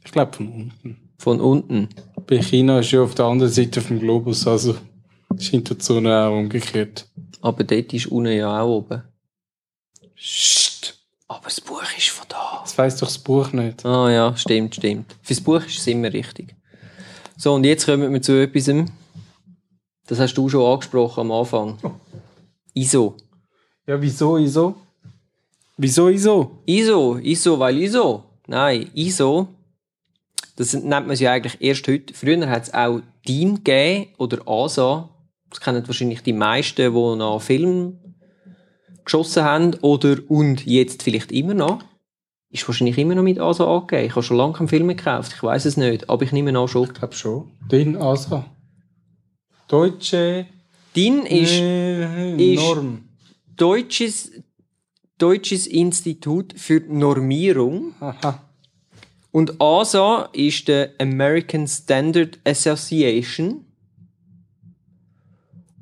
Ich glaube von unten. Von unten. Bei China ist ja auf der anderen Seite vom Globus, also scheint die Sonne auch umgekehrt. Aber dort ist unten ja auch oben. Psst. Aber das Buch ist von da. Das weiss doch das Buch nicht. Ah ja, stimmt, stimmt. Fürs Buch ist es immer richtig. So, und jetzt kommen wir zu etwas, das hast du schon angesprochen am Anfang. ISO. Ja, wieso ISO? Wieso ISO? ISO, ISO, weil ISO. Nein, ISO, das nennt man ja eigentlich erst heute. Früher hat es auch DIN gegeben oder ASA. Das kennen wahrscheinlich die meisten, die noch Film geschossen haben oder und jetzt vielleicht immer noch. Ist wahrscheinlich immer noch mit ASA angegeben. Ich habe schon lange keinen Film gekauft. Ich weiß es nicht, aber ich nehme an schon. Ich glaube schon. DIN ASA. Deutsche DIN ist äh, ist- Norm. Deutsches, Deutsches Institut für Normierung. Aha. Und ASA ist der American Standard Association.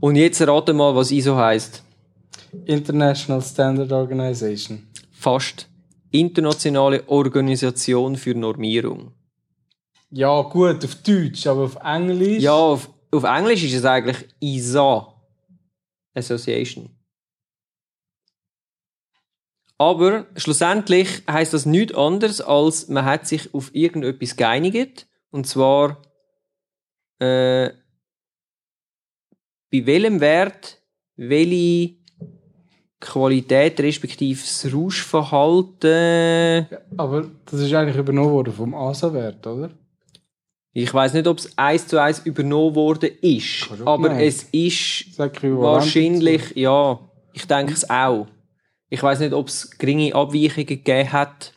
Und jetzt rate mal, was ISO heißt. International Standard Organization. Fast. Internationale Organisation für Normierung. Ja, gut, auf Deutsch, aber auf Englisch. Ja, auf, auf Englisch ist es eigentlich ISA Association. Aber schlussendlich heißt das nichts anderes, als man hat sich auf irgendetwas geeinigt. Und zwar äh, bei welchem Wert welche Qualität respektive das Rauschverhalten Aber das ist eigentlich übernommen worden vom ASA-Wert, oder? Ich weiß nicht, ob es eins zu eins übernommen worden ist, aber sein. es ist wahrscheinlich, ja, ich denke es auch. Ich weiß nicht, ob es geringe Abweichungen gegeben hat.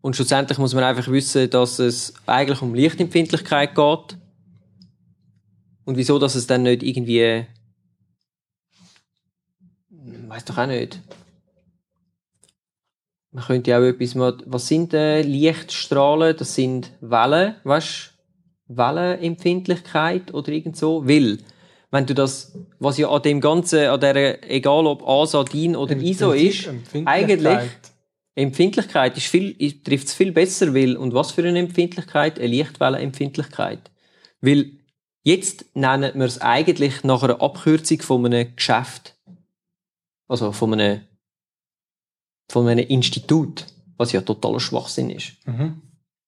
Und schlussendlich muss man einfach wissen, dass es eigentlich um Lichtempfindlichkeit geht. Und wieso, dass es dann nicht irgendwie, weiß doch auch nicht. Man könnte ja auch etwas mal, was sind äh, Lichtstrahlen? Das sind Wellen, weißt Wellenempfindlichkeit oder irgend so. Weil, wenn du das, was ja an dem Ganzen, an der, egal ob ASA, DIN oder ISO ist, eigentlich, Empfindlichkeit ist viel, trifft es viel besser, weil, und was für eine Empfindlichkeit? Eine Lichtwellenempfindlichkeit. Weil, jetzt nennen wir es eigentlich nach einer Abkürzung von einem Geschäft. Also von einem, von einem Institut. Was ja totaler Schwachsinn ist. Mhm.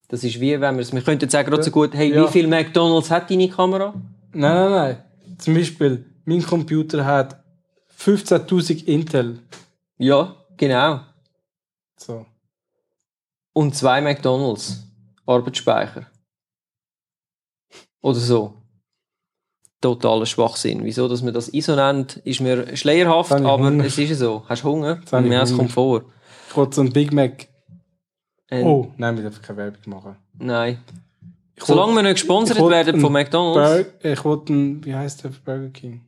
Das ist wie, wenn wir es, wir könnten jetzt sagen, gerade so gut, hey, Ja. wie viel McDonalds hat deine Kamera? Nein, nein, nein. Zum Beispiel, mein Computer hat 15.000 Intel. Ja, genau. So. Und zwei McDonalds. Arbeitsspeicher. Oder so. Totaler Schwachsinn. Wieso, dass man das ISO nennt, ist mir schleierhaft, Jetzt aber Hunger. es ist so. Hast du Hunger? ich Ja, es kommt vor. So ein Big Mac. Ähm, Oh, nein, wir dürfen keine Werbung machen. Nein. Ich Solange wir nicht gesponsert werden von McDonalds. Bur ich wollte einen, wie heißt der Burger King?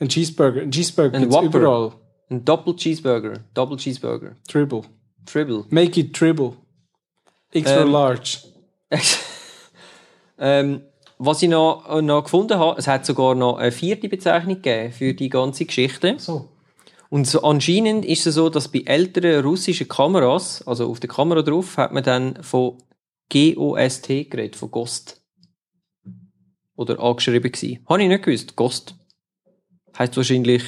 Ein Cheeseburger. Ein Cheeseburger Ein gibt's überall. Ein Double Cheeseburger. Double Cheeseburger. Triple. Triple. Make it triple. Extra Ähm, large. ähm, was ich noch, noch gefunden habe, es hat sogar noch eine vierte Bezeichnung gegeben für die ganze Geschichte. So. Und so anscheinend ist es so, dass bei älteren russischen Kameras, also auf der Kamera drauf, hat man dann von GOST geredet, von GOST. Oder angeschrieben gewesen. Habe ich nicht gewusst. GOST. Heißt wahrscheinlich,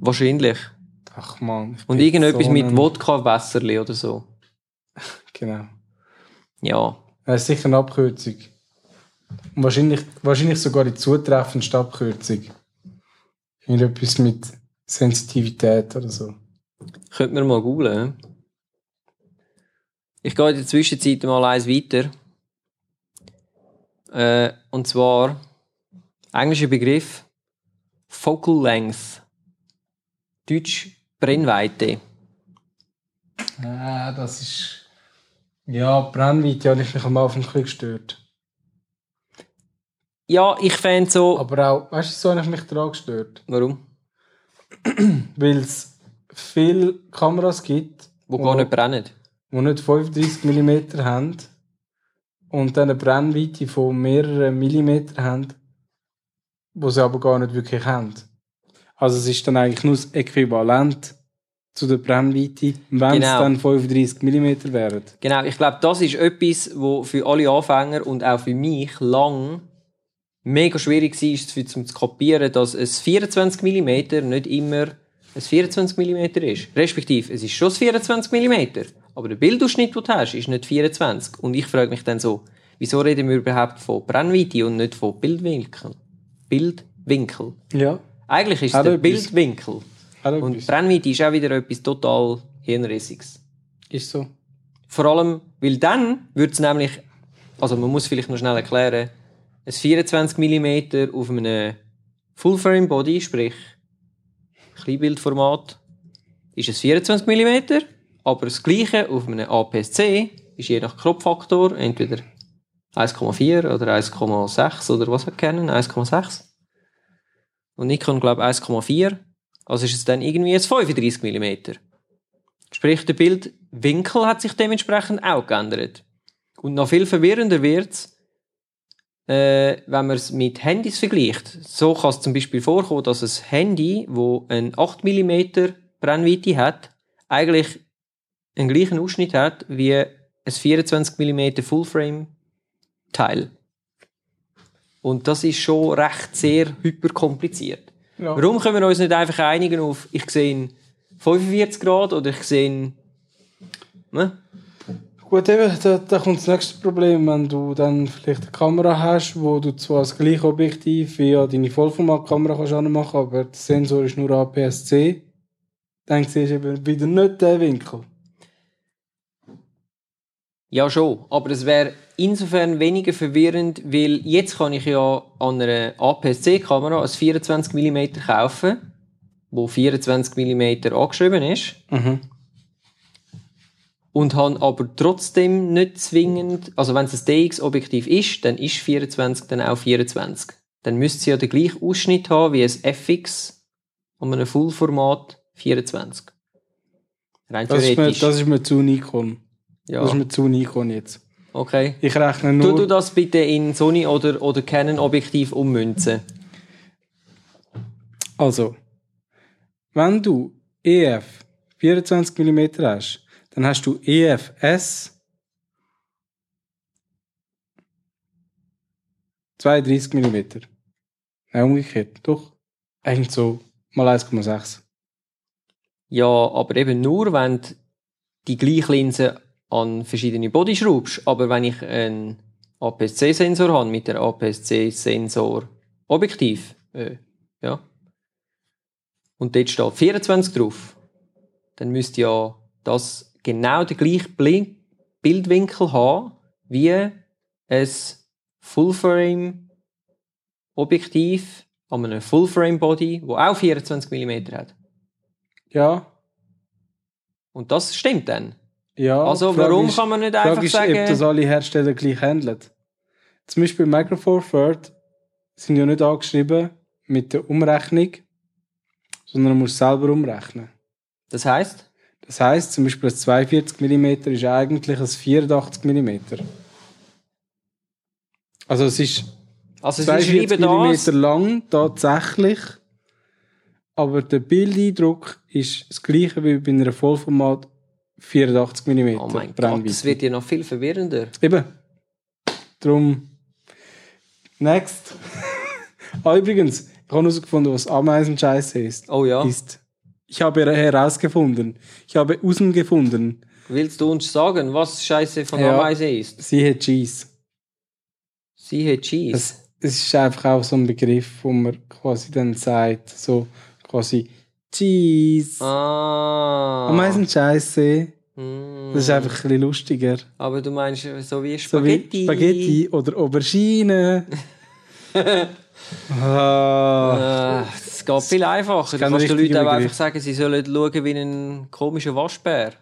wahrscheinlich. Ach man. Und irgendetwas so mit Wodka-Wässerli oder so. Genau. Ja. Das ist sicher eine Abkürzung. Und wahrscheinlich, wahrscheinlich sogar die zutreffendste Abkürzung. Irgendetwas mit Sensitivität oder so. Könnten wir mal googlen. hä? Ich gehe in der Zwischenzeit mal eins weiter. Äh, und zwar, englischer Begriff, Focal Length. Deutsch Brennweite. Ah, das ist. Ja, Brennweite habe ich mich am Anfang ein bisschen gestört. Ja, ich fände so. Aber auch, weißt du, so habe ich mich daran gestört. Warum? Weil es viele Kameras gibt, Wo gar nicht brennen. die nicht 35 mm haben und dann eine Brennweite von mehreren Millimeter haben, wo sie aber gar nicht wirklich haben. Also es ist dann eigentlich nur das Äquivalent zu der Brennweite, wenn Genau. es dann 35 mm wären. Genau, ich glaube, das ist etwas, wo für alle Anfänger und auch für mich lang mega schwierig war, zu kapieren, dass ein 24 mm nicht immer ein 24 mm ist. Respektive, es ist schon ein 24 mm, Aber der Bildausschnitt, den du hast, ist nicht 24. Und ich frage mich dann so, wieso reden wir überhaupt von Brennweite und nicht von Bildwinkel? Bildwinkel. Ja. Eigentlich ist es der. Bildwinkel. Und. Brennweite ist auch wieder etwas total Hirnrissiges. Ist so. Vor allem, weil dann würde es nämlich, also man muss vielleicht noch schnell erklären, ein 24 mm auf einem Full-Frame Body, sprich Kleinbildformat, ist es 24 mm, aber das gleiche auf einem APS-C ist je nach Kropffaktor entweder 1,4 oder 1,6 oder was hat Canon? 1,6. Und Nikon glaube 1,4. Also ist es dann irgendwie ein 35 mm. Sprich, der Bildwinkel hat sich dementsprechend auch geändert. Und noch viel verwirrender wird's, äh, wenn man es mit Handys vergleicht. So kann es zum Beispiel vorkommen, dass ein Handy, wo ein 8 mm Brennweite hat, eigentlich einen gleichen Ausschnitt hat wie ein 24 mm Fullframe Teil. Und das ist schon recht sehr hyperkompliziert. Ja. Warum können wir uns nicht einfach einigen auf, ich sehe ihn 45 Grad oder ich sehe ne? Gut, eben, da, da kommt das nächste Problem, wenn du dann vielleicht eine Kamera hast, wo du zwar das gleiche Objektiv wie an deine Vollformatkamera kannst anmachen, aber der Sensor ist nur APS-C, dann siehst du eben wieder nicht den Winkel. Ja, schon. Aber es wäre insofern weniger verwirrend, weil jetzt kann ich ja an einer APS-C-Kamera ein 24 mm kaufen, wo 24 mm angeschrieben ist, Mhm. Und habe aber trotzdem nicht zwingend, also wenn es ein DX-Objektiv ist, dann ist 24 dann auch 24. Dann müsste sie ja den gleichen Ausschnitt haben wie ein FX an einem Fullformat 24. Rein Das, ist mir, das ist mir zu Nikon. ja, Das ist mir zu Nikon jetzt. okay. Ich rechne Tu nur... du das bitte in Sony oder, oder Canon Objektiv ummünzen. Also, wenn du EF 24 mm hast, dann hast du EFS 32 mm. Nein, umgekehrt. Doch. Eigentlich so mal 1,6. Ja, aber eben nur, wenn du die gleiche Linse an verschiedene Body schraubst. Aber wenn ich einen APS-C-Sensor habe mit der APS-C-Sensor Objektiv, äh, ja, und dort steht 24 drauf, dann müsste ja das genau den gleichen Bildwinkel haben wie ein Fullframe Objektiv an einem Fullframe Body, wo auch 24 mm hat. Ja. Und das stimmt dann. Ja. Also warum ist- kann man nicht Die Frage einfach ist, sagen... ob das alle Hersteller gleich handeln. Zum Beispiel Micro Four Third sind ja nicht angeschrieben mit der Umrechnung, sondern man muss selber umrechnen. Das heißt, Das heisst, zum Beispiel ein 42 mm ist eigentlich ein 84 mm. Also es ist also sie 42 schreiben das, mm lang tatsächlich, aber der Bildeindruck ist das gleiche wie bei einer Vollformat 84 mm oh mein Gott, das wird ja noch viel verwirrender. Eben. Drum. Next. ah, übrigens, ich habe herausgefunden, was Ameisenscheiße ist. Oh ja, ist. Ich habe herausgefunden. Ich habe herausgefunden. willst du uns sagen, was Scheiße von Ja. Ameise ist? Sie hat Cheese. Sie hat Cheese. Es, es ist einfach auch so ein Begriff, wo man quasi dann sagt, so quasi Cheese. ah. Ameisenscheiße. Mm. Das ist einfach ein bisschen lustiger. Aber du meinst so wie So Spaghetti. wie Spaghetti oder Aubergine. ah. Äh, Es geht viel einfacher. Du kannst den Leuten auch einfach sagen, sie sollen schauen wie ein komischer Waschbär.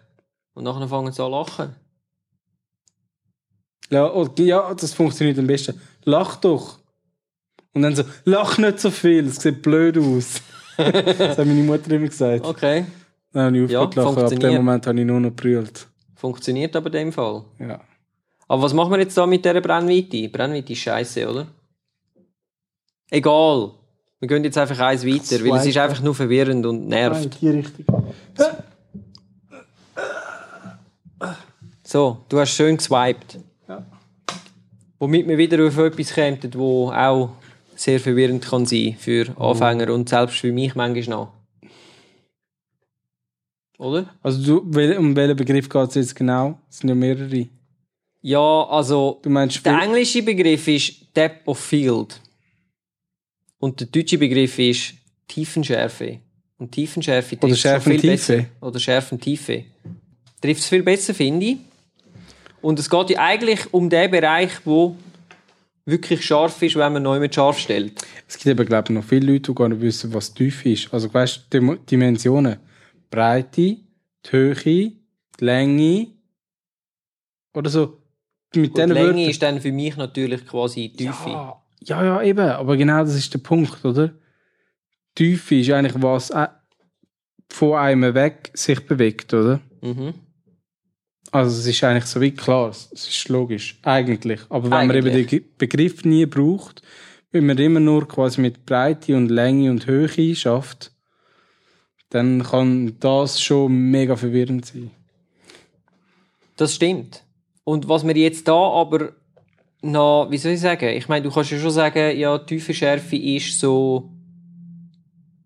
Und nachher fangen sie an zu lachen. Ja, oh, ja, das funktioniert am besten. Lach doch. Und dann so, lach nicht so viel, es sieht blöd aus. das hat meine Mutter immer gesagt. Okay. Dann habe ich Ja, aufgehört zu lachen, ab dem. Moment habe ich nur noch brüllt. Funktioniert aber in dem Fall. Ja. Aber was machen wir jetzt da mit dieser Brennweite? Brennweite ist scheiße, oder? Egal. Wir gehen jetzt einfach eins weiter, weil es ist einfach nur verwirrend und nervt. die Richtung. So, du hast schön geswiped. Ja. Womit wir wieder auf etwas kämen, wo auch sehr verwirrend kann sein für Anfänger und selbst für mich manchmal noch. Oder? Also du, um welchen Begriff geht es jetzt genau? Es sind ja mehrere. Ja, also Du meinst der englische Begriff ist Depth of Field. Und der deutsche Begriff ist Tiefenschärfe. Und Tiefenschärfe trifft's schon viel besser. Oder Schärfentiefe. Trifft es viel besser, finde ich. Und es geht ja eigentlich um den Bereich, wo wirklich scharf ist, wenn man neu mit scharf stellt. Es gibt eben, glaube ich, noch viele Leute, die gar nicht wissen, was Tiefe ist. Also, weißt du, die Dimensionen. Breite, die Höhe, die Länge. Oder so. Mit diesen Länge Wörtern. ist dann für mich natürlich quasi die Tiefe. Ja, ja, ja, eben. Aber genau das ist der Punkt, oder? Tiefe ist eigentlich, was äh, von einem weg sich bewegt, oder? Mhm. Also es ist eigentlich so wie klar, es ist logisch, eigentlich. Aber wenn man eben Eigentlich. den Begriff nie braucht, wenn man immer nur quasi mit Breite und Länge und Höhe schafft, dann kann das schon mega verwirrend sein. Das stimmt. Und was wir jetzt da aber noch, wie soll ich sagen? Ich meine, du kannst ja schon sagen, ja, die Tiefenschärfe ist so,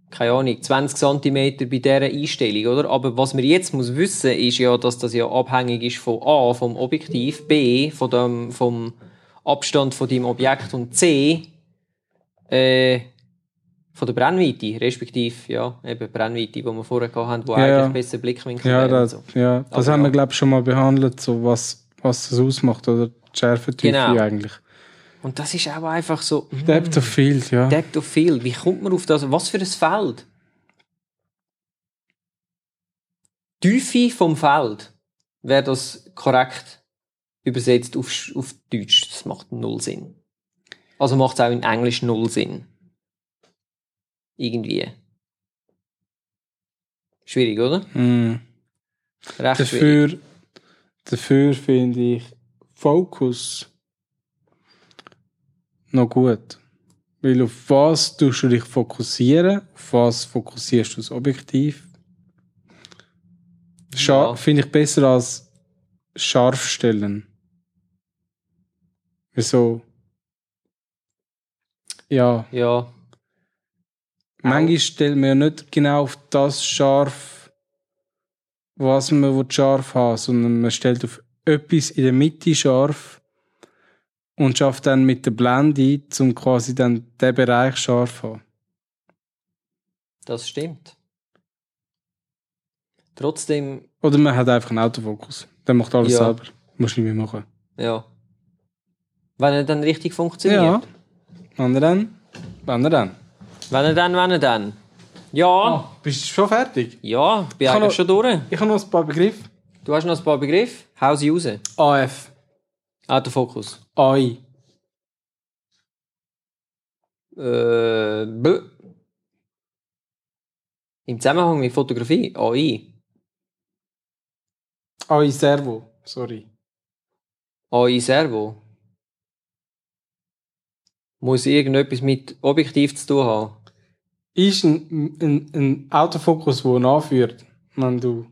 keine Ahnung, 20 cm bei dieser Einstellung, oder? Aber was man jetzt muss wissen, ist ja, dass das ja abhängig ist von A, vom Objektiv, B, von dem, vom Abstand von deinem Objekt und C, äh, von der Brennweite, respektive, ja, eben Brennweite, die wir vorher gehabt haben, wo Ja, eigentlich besser Blickwinkel Ja, wäre das, so. ja, das Aber haben wir, ja. glaube ich, schon mal behandelt, so was, was das ausmacht, oder Schärfentiefe Genau. eigentlich. Und das ist auch einfach so, mm, Depth of Field, ja. Depth of Field. Wie kommt man auf das? Was für ein Feld? Tiefe vom Feld. Wäre das korrekt übersetzt auf, auf Deutsch? Das macht null Sinn. Also macht es auch in Englisch null Sinn. Irgendwie. Schwierig, oder? Mm. Recht schwierig. Dafür, dafür finde ich Fokus noch gut. Weil auf was tust du dich fokussieren? Auf was fokussierst du das Objektiv? Ja. Finde ich besser als scharf stellen. Wieso? Ja, Ja. manchmal stellt man ja nicht genau auf das scharf, was man will scharf haben sondern man stellt auf etwas in der Mitte scharf und schafft dann mit der Blende, um quasi dann den Bereich scharf zu haben. Das stimmt. Trotzdem, Oder man hat einfach einen Autofokus. Der macht alles Ja. selber. Muss nicht mehr machen. ja. Wenn er dann richtig funktioniert. Ja. Wann dann? Wann dann? Wenn er dann, wenn er dann. Ja, Bist du schon fertig? ja, ich bin kann eigentlich noch- schon durch. Ich habe noch ein paar Begriffe. Du hast noch ein paar Begriffe? Hau sie raus. AF. Autofokus. AI. Äh, B. Im Zusammenhang mit Fotografie. AI. AI Servo. Sorry. AI Servo. Muss irgendetwas mit Objektiv zu tun haben. ist ein, ein, ein Autofokus, der anführt, wenn du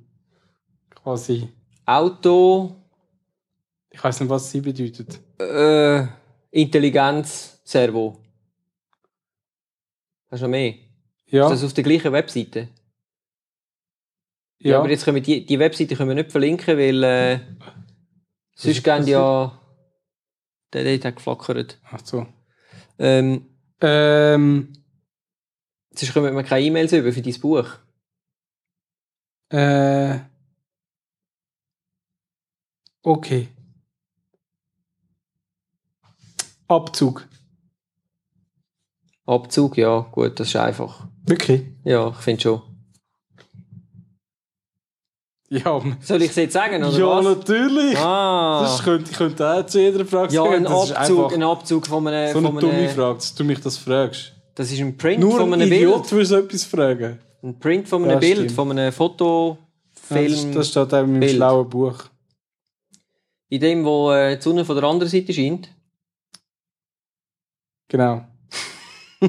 quasi, Auto, ich weiß nicht, was sie bedeutet. äh, Intelligenz, Servo. Hast du noch mehr? Ja, Ist das auf der gleichen Webseite? Ja, ja. aber jetzt können wir die, die Webseite können wir nicht verlinken, weil äh, sonst ist gehen ja. Der dort hat geflackert. Ach so. Ähm, Ähm, sonst kommen wir keine E-Mails über für dein Buch. äh, okay. Abzug. Abzug, ja, gut, das ist einfach. Wirklich? Ja, ich finde schon. Ja, Soll ich es jetzt sagen, oder ja was? natürlich. Ah, Das könnte, ich könnte auch zu jeder Frage ja, sagen. ein Abzug, einfach ein Abzug von einem, so eine von dumme Frage, dass du mich das fragst. Das ist ein Print Nur von ein einem Idiot Bild. würde so etwas fragen. Ein Print von einem Ja, Bild, stimmt. von einem Foto, Ja, Film, das, das steht auch in meinem Bild. schlauen Buch. In dem, wo äh, die Sonne von der anderen Seite scheint. Genau.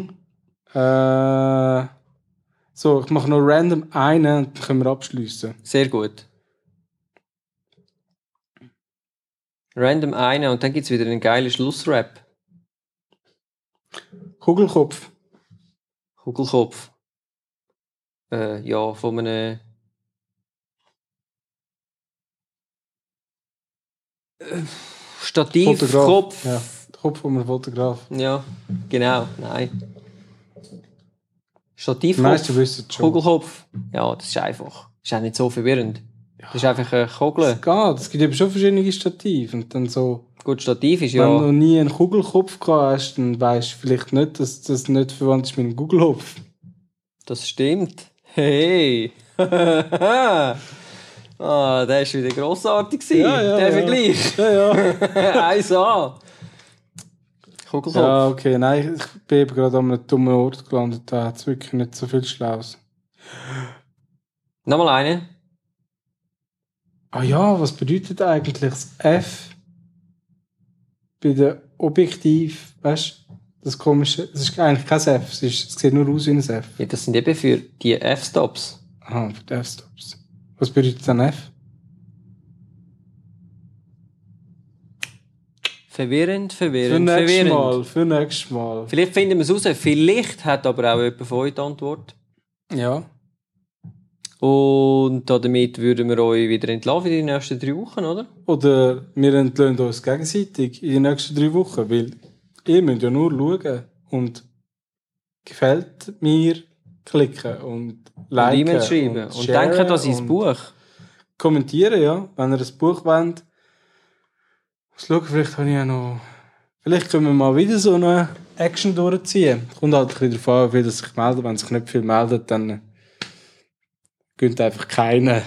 äh, so, ich mache noch random einen und dann können wir abschließen. Sehr gut. Random eine und dann gibt's wieder einen geilen Schlussrap. Kugelkopf. Kugelkopf. Äh, ja, von einem Stativ, Fotograf. Kopf. Ja, Kopf von einem Fotograf. Ja, genau, nein. Schon. Kugelkopf. Ja, das ist einfach. Ist auch nicht so verwirrend. Das ist einfach eine Kugel. Es geht. Es gibt eben schon verschiedene Stative. Und dann so, Gut, Stativ ist wenn du ja. noch nie einen Kugelkopf gehabt hast, dann weißt du vielleicht nicht, dass das nicht verwandt ist mit einem Kugelkopf. Das stimmt. Hey! ah, der ist wieder grossartig Ja, ja, der. Vergleich. Ja, ja. 1A. Kugelkopf. ja, okay. Nein, ich bin eben gerade an einem dummen Ort gelandet. Da hat es wirklich nicht so viel Schlaues. Nochmal eine. Ah ja, was bedeutet eigentlich das F bei der Objektiv, weißt du, das komische, es ist eigentlich kein F, es, ist, es sieht nur aus wie ein F. Ja, das sind eben für die F-Stops. Aha, für die F-Stops. Was bedeutet dann F? Verwirrend, Für verwirrend, nächstes verwirrend. Mal, für nächstes Mal. Vielleicht finden wir es raus. Vielleicht hat aber auch jemand von euch die Antwort. Ja. Und damit würden wir euch wieder entlassen für die nächsten drei Wochen, oder? Oder wir entlöhnen uns gegenseitig in den nächsten drei Wochen, weil ihr müsst ja nur schauen und gefällt mir klicken und Und liken E-Mail schreiben. Und, sharen denken das ins und Buch. Kommentieren, ja. Wenn ihr ein Buch wollt. Schauen, vielleicht habe ich ja noch... Vielleicht können wir mal wieder so eine Action durchziehen. Kommt halt ein bisschen darauf an, wie viele sich melden. Wenn sich nicht viel meldet, dann gönnt einfach keiner.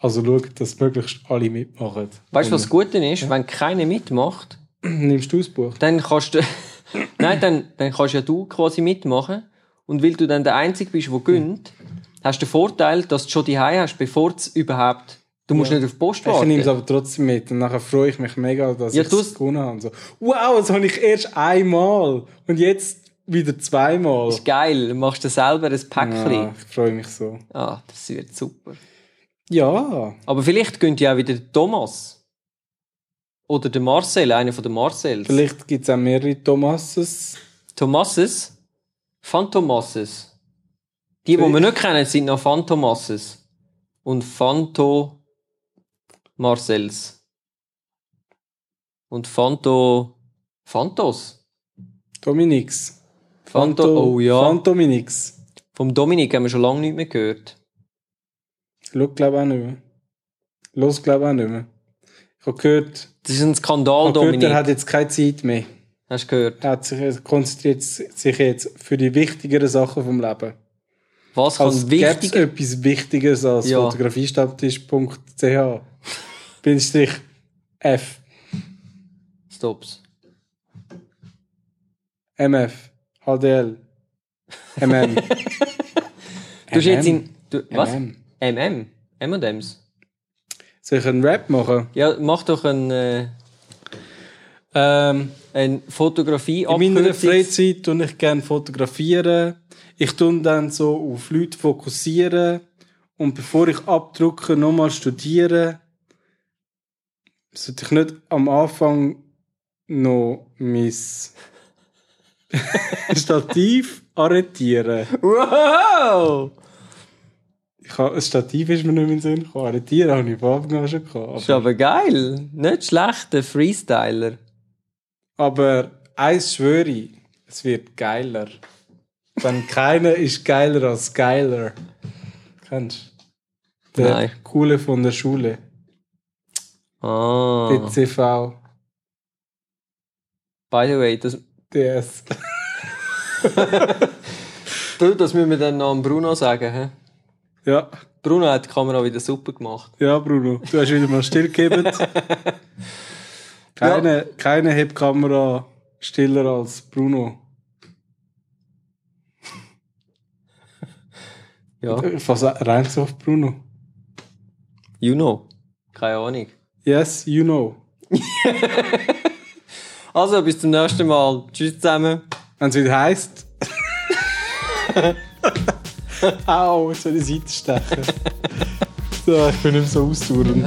Also schaut, dass möglichst alle mitmachen. Weißt du, was Und- gut ist? Wenn keiner mitmacht, Nimmst du das Buch? dann kannst du. Nein, dann, dann kannst ja du quasi mitmachen. Und weil du dann der Einzige bist, der gönnt, hast du den Vorteil, dass du schon die hast, bevor es überhaupt. Du musst Ja. nicht auf die Post Ich nehme es warten. aber trotzdem mit. Und nachher freue ich mich mega, dass Ja, ich du- es gewonnen habe. So, wow, das habe ich erst einmal. Und jetzt wieder zweimal. ist geil. Du machst dir selber ein Päckchen. Ja, ich freue mich so. Ah, das wird super. Ja, Aber vielleicht gönnt ja auch wieder der Thomas. Oder der Marcel, einer von den Marcels. vielleicht gibt es auch mehrere Thomases. Thomases? Phantomasses. Die, die wir nicht kennen, sind noch Phantomasses. Und Phanto Marcels. Und Phanto Phantos. Dominix. Phanto, oh ja. Phantominix. Vom Dominik haben wir schon lange nicht mehr gehört. Schau, glaube auch nicht mehr. Los, glaube auch nicht mehr. Ich habe gehört, Das ist ein Skandal, habe gehört Dominik. er hat jetzt keine Zeit mehr. Hast du gehört? Er hat sich, er konzentriert sich jetzt für die wichtigeren Sachen vom Leben. Was kann Als gäbe es wichtig... etwas Wichtigeres als Ja. fotografiestammtisch.ch Bindestrich F. Stops. MF. HDL. MM. Du hast jetzt in... Du, was? MM. MM? M&M's? Soll ich einen Rap machen? Ja, mach doch ein, äh, Ähm, eine Fotografie in meiner Freizeit tue ich gerne fotografieren. Ich tue dann so auf Leute fokussieren. Und bevor ich abdrucke, nochmal studieren. Sollte ich nicht am Anfang noch mein Stativ arretieren. Wow! Ich habe, ein Stativ ist mir nicht mehr in den Sinn gekommen. Arretieren habe ich von Anfang an schon gehabt. Ist aber geil. Nicht schlecht, der Freestyler. Aber eins schwöre ich, es wird geiler. Denn keiner ist geiler als geiler. Kennst du? Der Nein. Coole von der Schule. Ah. BCV. By the way, das, DS. du, das müssen wir dann noch an Bruno sagen. He? Ja. Bruno hat die Kamera wieder super gemacht. Ja, Bruno. Du hast wieder mal stillgegeben. Keine, keine Hebkamera stiller als Bruno. Ja, fasse rein so auf Bruno. you know. Keine Ahnung. Yes, you know. Also, bis zum nächsten Mal. Tschüss zusammen. Wenn es wieder heisst. Au, jetzt soll ich Seite stechen. so, ich bin nicht mehr so ausdauernd.